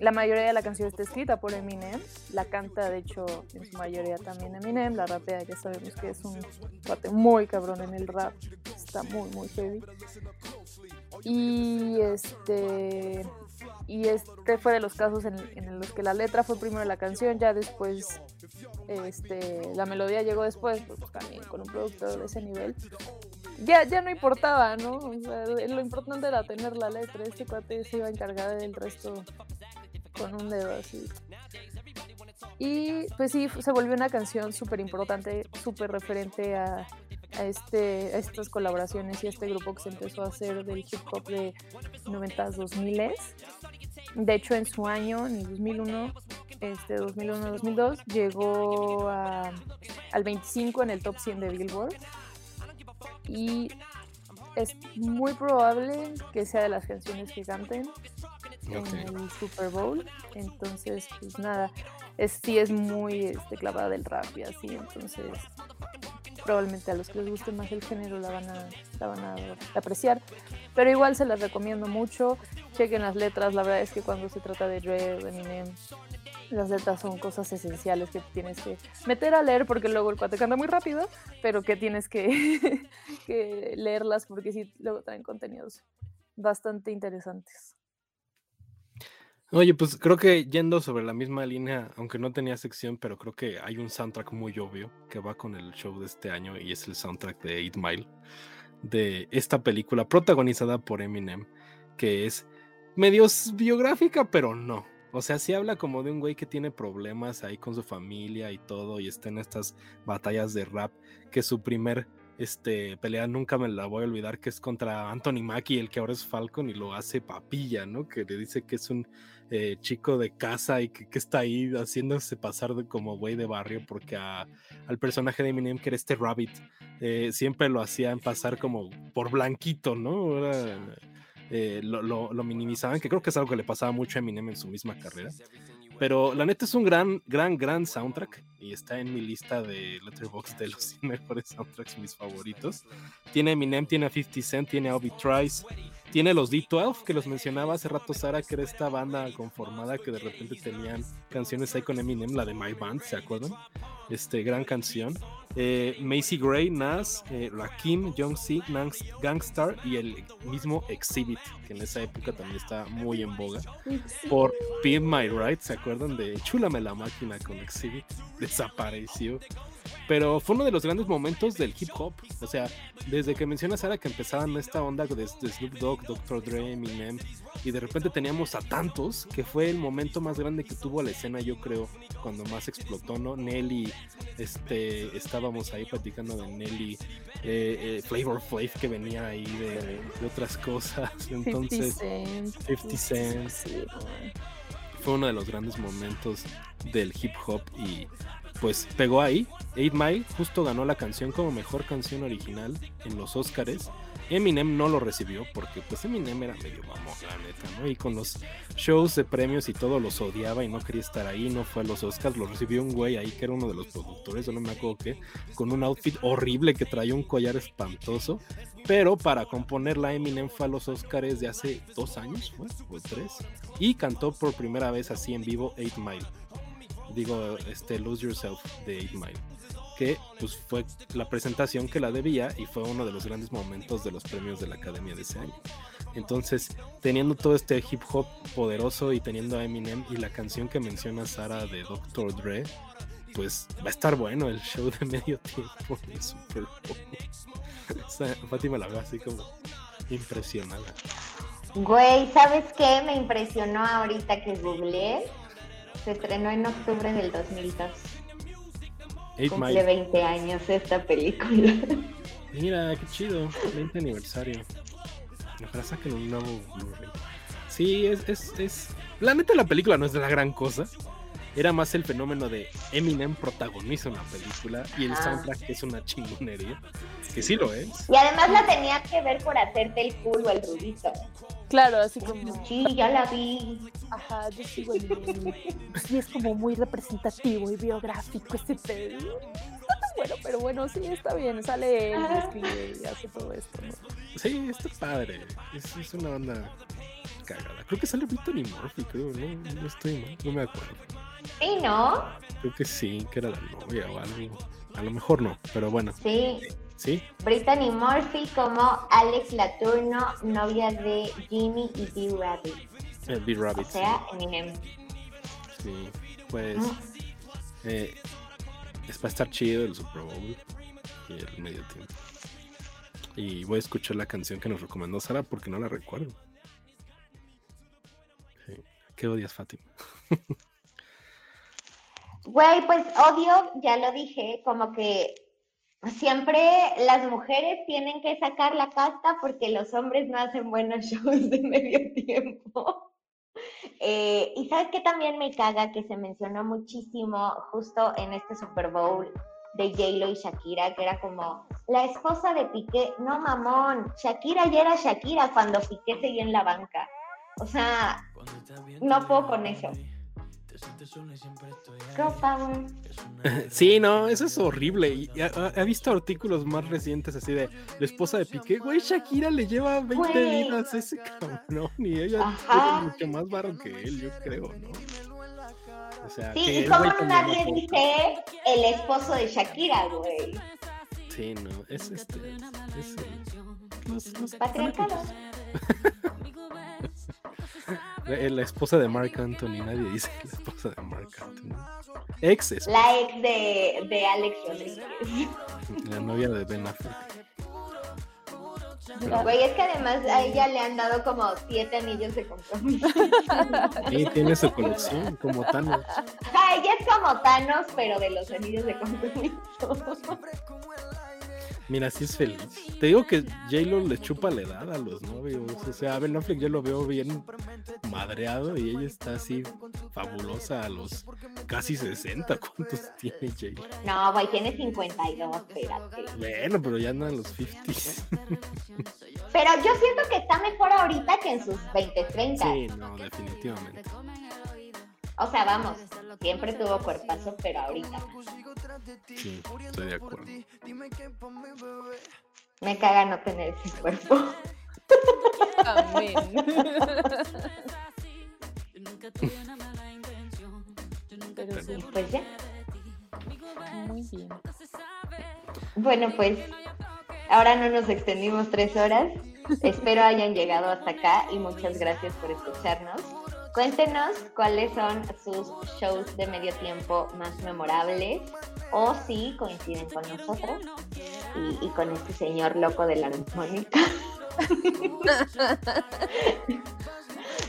La mayoría de la canción está escrita por Eminem, la canta de hecho en su mayoría también Eminem, la rapea ya sabemos que es un cuate muy cabrón en el rap, está muy muy heavy. Y este y este fue de los casos en, los que la letra fue primero la canción, ya después este, la melodía llegó después, pues también con un productor de ese nivel. Ya, ya no importaba, ¿no? lo importante era tener la letra, este cuate se iba a encargar del resto con un dedo así. Y pues sí, se volvió una canción súper importante, súper referente a, a, este, a estas colaboraciones y a este grupo que se empezó a hacer del hip hop de 90s, 2000 De hecho, en su año, en el 2001, este 2001-2002, llegó al 25 en el top 100 de Billboard. Y es muy probable que sea de las canciones que canten en el Super Bowl. Entonces, pues nada, es, sí es muy este, clavada del rap y así. Entonces, probablemente a los que les guste más el género la van a, la van a apreciar. Pero igual se las recomiendo mucho. Chequen las letras. La verdad es que cuando se trata de Dre, Eminem, las letras son cosas esenciales que tienes que meter a leer porque luego el cuate canta muy rápido, pero que tienes que, que leerlas porque sí, luego traen contenidos bastante interesantes. Oye, pues creo que yendo sobre la misma línea, aunque no tenía sección, pero creo que hay un soundtrack muy obvio que va con el show de este año y es el soundtrack de Eight Mile, de esta película protagonizada por Eminem, que es medio biográfica, pero no. O sea, sí habla como de un güey que tiene problemas ahí con su familia y todo, y está en estas batallas de rap, que su primer este, pelea nunca me la voy a olvidar, que es contra Anthony Mackie, el que ahora es Falcon, y lo hace papilla, ¿no? Que le dice que es un eh, chico de casa y que, está ahí haciéndose pasar como güey de barrio, porque al personaje de Eminem, que era este Rabbit, eh, siempre lo hacían pasar como por blanquito, ¿no? Eh, lo, lo, minimizaban, que creo que es algo que le pasaba mucho a Eminem en su misma carrera. Pero la neta es un gran, gran, gran soundtrack y está en mi lista de Letterboxd de los mejores soundtracks, mis favoritos. Tiene Eminem, tiene a 50 Cent, tiene a Obi Trice, tiene los D12 que los mencionaba hace rato Sara, que era esta banda conformada que de repente tenían canciones ahí con Eminem, la de My Band, ¿se acuerdan? Este, gran canción. Eh, Macy Gray, Nas, eh, Rakim, Young C, Gangstar y el mismo Exhibit, que en esa época también está muy en boga. Por Pin My Right, ¿se acuerdan de Chulame la máquina con Exhibit? Desapareció. Pero fue uno de los grandes momentos del hip hop. O sea, desde que mencionas ahora que empezaban esta onda de, Snoop Dogg, Dr. Dre, Eminem, y de repente teníamos a tantos, que fue el momento más grande que tuvo la escena, yo creo, cuando más explotó, ¿no? Nelly, este, estábamos ahí platicando de Nelly, eh, eh, Flavor Flav que venía ahí de, otras cosas. Entonces, 50 Cent. Fue uno de los grandes momentos del hip hop y pues pegó ahí. 8 Mile justo ganó la canción como mejor canción original en los Oscars. Eminem no lo recibió porque pues Eminem era medio vamos, la neta, ¿no? Y con los shows de premios y todo los odiaba y no quería estar ahí, no fue a los Oscars, lo recibió un güey ahí que era uno de los productores, no me acuerdo qué, con un outfit horrible que traía un collar espantoso, pero para componerla Eminem fue a los Oscars de hace dos años, ¿fue? o tres, y cantó por primera vez así en vivo 8 Mile digo, este Lose Yourself de 8 Mile, que pues fue la presentación que la debía y fue uno de los grandes momentos de los premios de la Academia de ese año. Entonces, teniendo todo este hip hop poderoso y teniendo a Eminem y la canción que menciona Sara de Dr. Dre, pues va a estar bueno el show de medio tiempo Super Bowl. Fátima la ve así como impresionada. Güey, ¿sabes qué me impresionó ahorita que googleé? Se estrenó en octubre del 2002. Cumple 20 años esta película. Mira, qué chido. 20 aniversario. Ojalá saquen un nuevo Blu-ray. Sí, es, es, es. La neta, la película no es de la gran cosa. Era más el fenómeno de Eminem protagoniza una película y el ah. soundtrack es una chingonería. Que sí lo es. Y además la tenía que ver por hacerte el culo el rubito. Claro, así como. Sí, ya la vi. Ajá, yo sigo en Sí, es como muy representativo y biográfico ese pedo. Está tan bueno, pero bueno, sí, está bien. Sale él y escribe y hace todo esto, ¿no? Sí, está padre. Es, es una banda cagada. Creo que sale Brittany Murphy, creo, ¿no? No estoy mal, no me acuerdo. Sí, ¿no? Creo que sí, que era la novia o algo. A lo mejor no, pero bueno. Sí. Sí. Brittany Murphy como Alex Laturno, novia de Jimmy y B. Rabbit. B. Rabbit. O sea, Eminem. Sí, pues. Eh, es para estar chido el Super Bowl y el medio tiempo. Y voy a escuchar la canción que nos recomendó Sara porque no la recuerdo. Sí. ¿Qué odias, Fátima? Güey, pues odio, ya lo dije, como que siempre las mujeres tienen que sacar la casta porque los hombres no hacen buenos shows de medio tiempo. Eh, y sabes que también me caga que se mencionó muchísimo justo en este Super Bowl de J-Lo y Shakira, que era como la esposa de Piqué. No, mamón, Shakira ya era Shakira cuando Piqué seguía en la banca. O sea, no puedo con eso. Girl power. Sí, no, eso es horrible. Y he visto artículos más recientes así de la esposa de Piqué, güey, Shakira le lleva 20 Güey. vidas a ese cabrón y ella Ajá. tiene mucho más barro que él, yo creo, ¿no? O sea, Sí, que y el como güey nadie dice el esposo de Shakira, güey. Sí, no, es este. Es, los, los Patriarcado. Eh, La esposa de Mark Anthony, nadie dice la esposa de Mark Anthony. Ex La ex de, de Alex Rodríguez. la novia de Ben Affleck. Güey, es que además a ella le han dado como siete anillos de compromiso. Sí, tiene su colección, como Thanos. Ella es como Thanos, pero de los anillos de compromiso. Mira, sí es feliz. Te digo que J-Lo le chupa la edad a los novios. O sea, a Ben Affleck yo lo veo bien madreado y ella está así fabulosa a los casi 60. ¿Cuántos tiene J-Lo? No, güey, tiene 52, espérate. Bueno, pero ya andan los 50s. Pero yo siento que está mejor ahorita que en sus 20, 30. Sí, no, definitivamente. O sea, vamos, siempre tuvo cuerpazo, pero ahorita. Sí, estoy de acuerdo. Me caga no tener ese cuerpo. Amén. Pero sí, Y pues ya. muy bien. Bueno, pues ahora no nos extendimos tres horas. Espero hayan llegado hasta acá y muchas gracias por escucharnos. Cuéntenos cuáles son sus shows de medio tiempo más memorables o si coinciden con nosotros y, y con este señor loco de la armónica.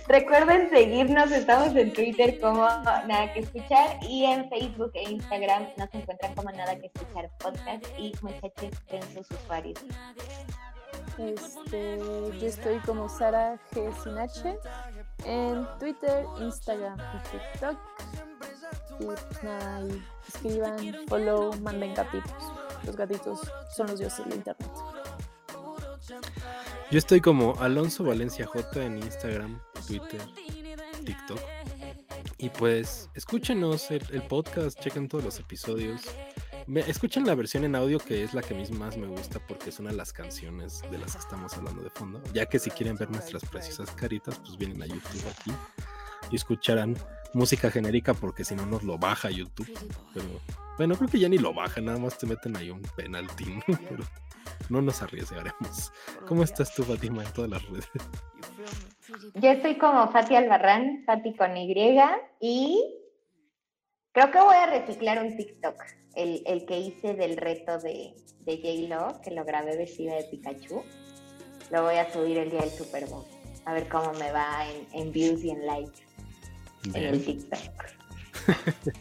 Recuerden seguirnos, estamos en Twitter como Nada que Escuchar y en Facebook e Instagram nos encuentran como Nada que Escuchar Podcast y muchachos en sus usuarios. Este, yo estoy como Sara G. Sin H en Twitter, Instagram y TikTok. Y nada, ahí escriban, follow, manden gatitos. Los gatitos son los dioses del internet. Yo estoy como Alonso Valencia J en Instagram, Twitter, TikTok. Y pues escúchenos el podcast, chequen todos los episodios. Me- escuchen la versión en audio que es la que más me gusta porque son las canciones de las que estamos hablando de fondo. Ya que si quieren ver nuestras preciosas caritas, pues vienen a YouTube aquí y escucharán música genérica porque si no nos lo baja YouTube. Pero bueno, creo que ya ni lo baja, nada más te meten ahí un penalti. ¿no? Pero no nos arriesgaremos. ¿Cómo estás tú, Fátima, en todas las redes? Yo estoy como Fati Albarrán, Fati con Y, y creo que voy a reciclar un TikTok, el, el que hice del reto de, de J-Lo, que lo grabé vestida de Pikachu. Lo voy a subir el día del Super Bowl. A ver cómo me va en, en views y en likes en el. TikTok.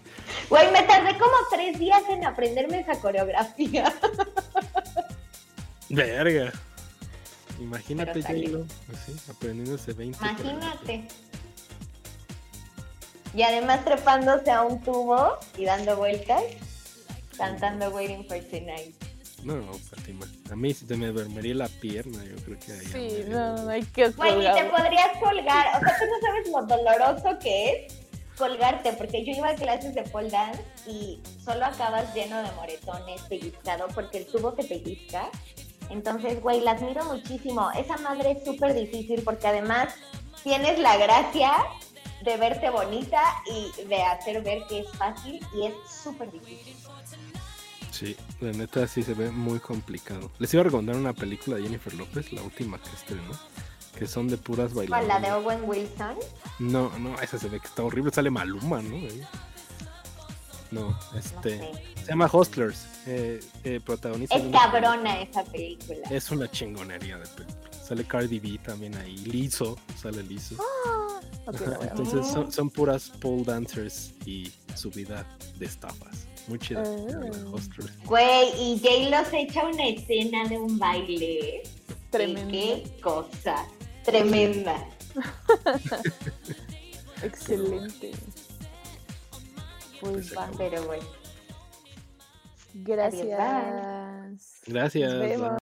Güey, me tardé como tres días en aprenderme esa coreografía. Verga. Imagínate. J-Lo, así, aprendiéndose 20. Imagínate. Y además trepándose a un tubo y dando vueltas, cantando Waiting for Tonight. No, no, Fátima. A mí se me dormiría la pierna, yo creo que ahí. Sí, no, no hay que Güey, y te podrías colgar. O sea, tú no sabes lo doloroso que es colgarte, porque yo iba a clases de pole dance y solo acabas lleno de moretones, pellizcado, porque el tubo te pellizca. Entonces, güey, la admiro muchísimo. Esa madre es súper difícil porque además tienes la gracia de verte bonita y de hacer ver que es fácil y es súper difícil. Sí, la neta sí se ve muy complicado. Les iba a recomendar una película de Jennifer López, la última que estrenó, que son de puras ¿Cuál, bailarinas. la de Owen Wilson? No, no, esa se ve que está horrible, sale Maluma, ¿no? No, No este, sé. se llama Hustlers, eh, eh, protagonista. Es cabrona esa película. Es una chingonería de película. Sale Cardi B también ahí, Lizo, sale Lizo. Ok, Ajá, lo voy a ver. Entonces son, son puras pole dancers y su vida de estafas. Muy chida. Hustlers. Güey, y J-Lo se echa una escena de un baile. Tremendo. Qué cosa. Tremenda. Excelente. Pues va. acabó. Pero bueno. Gracias. bye. Gracias. Nos vemos. bye.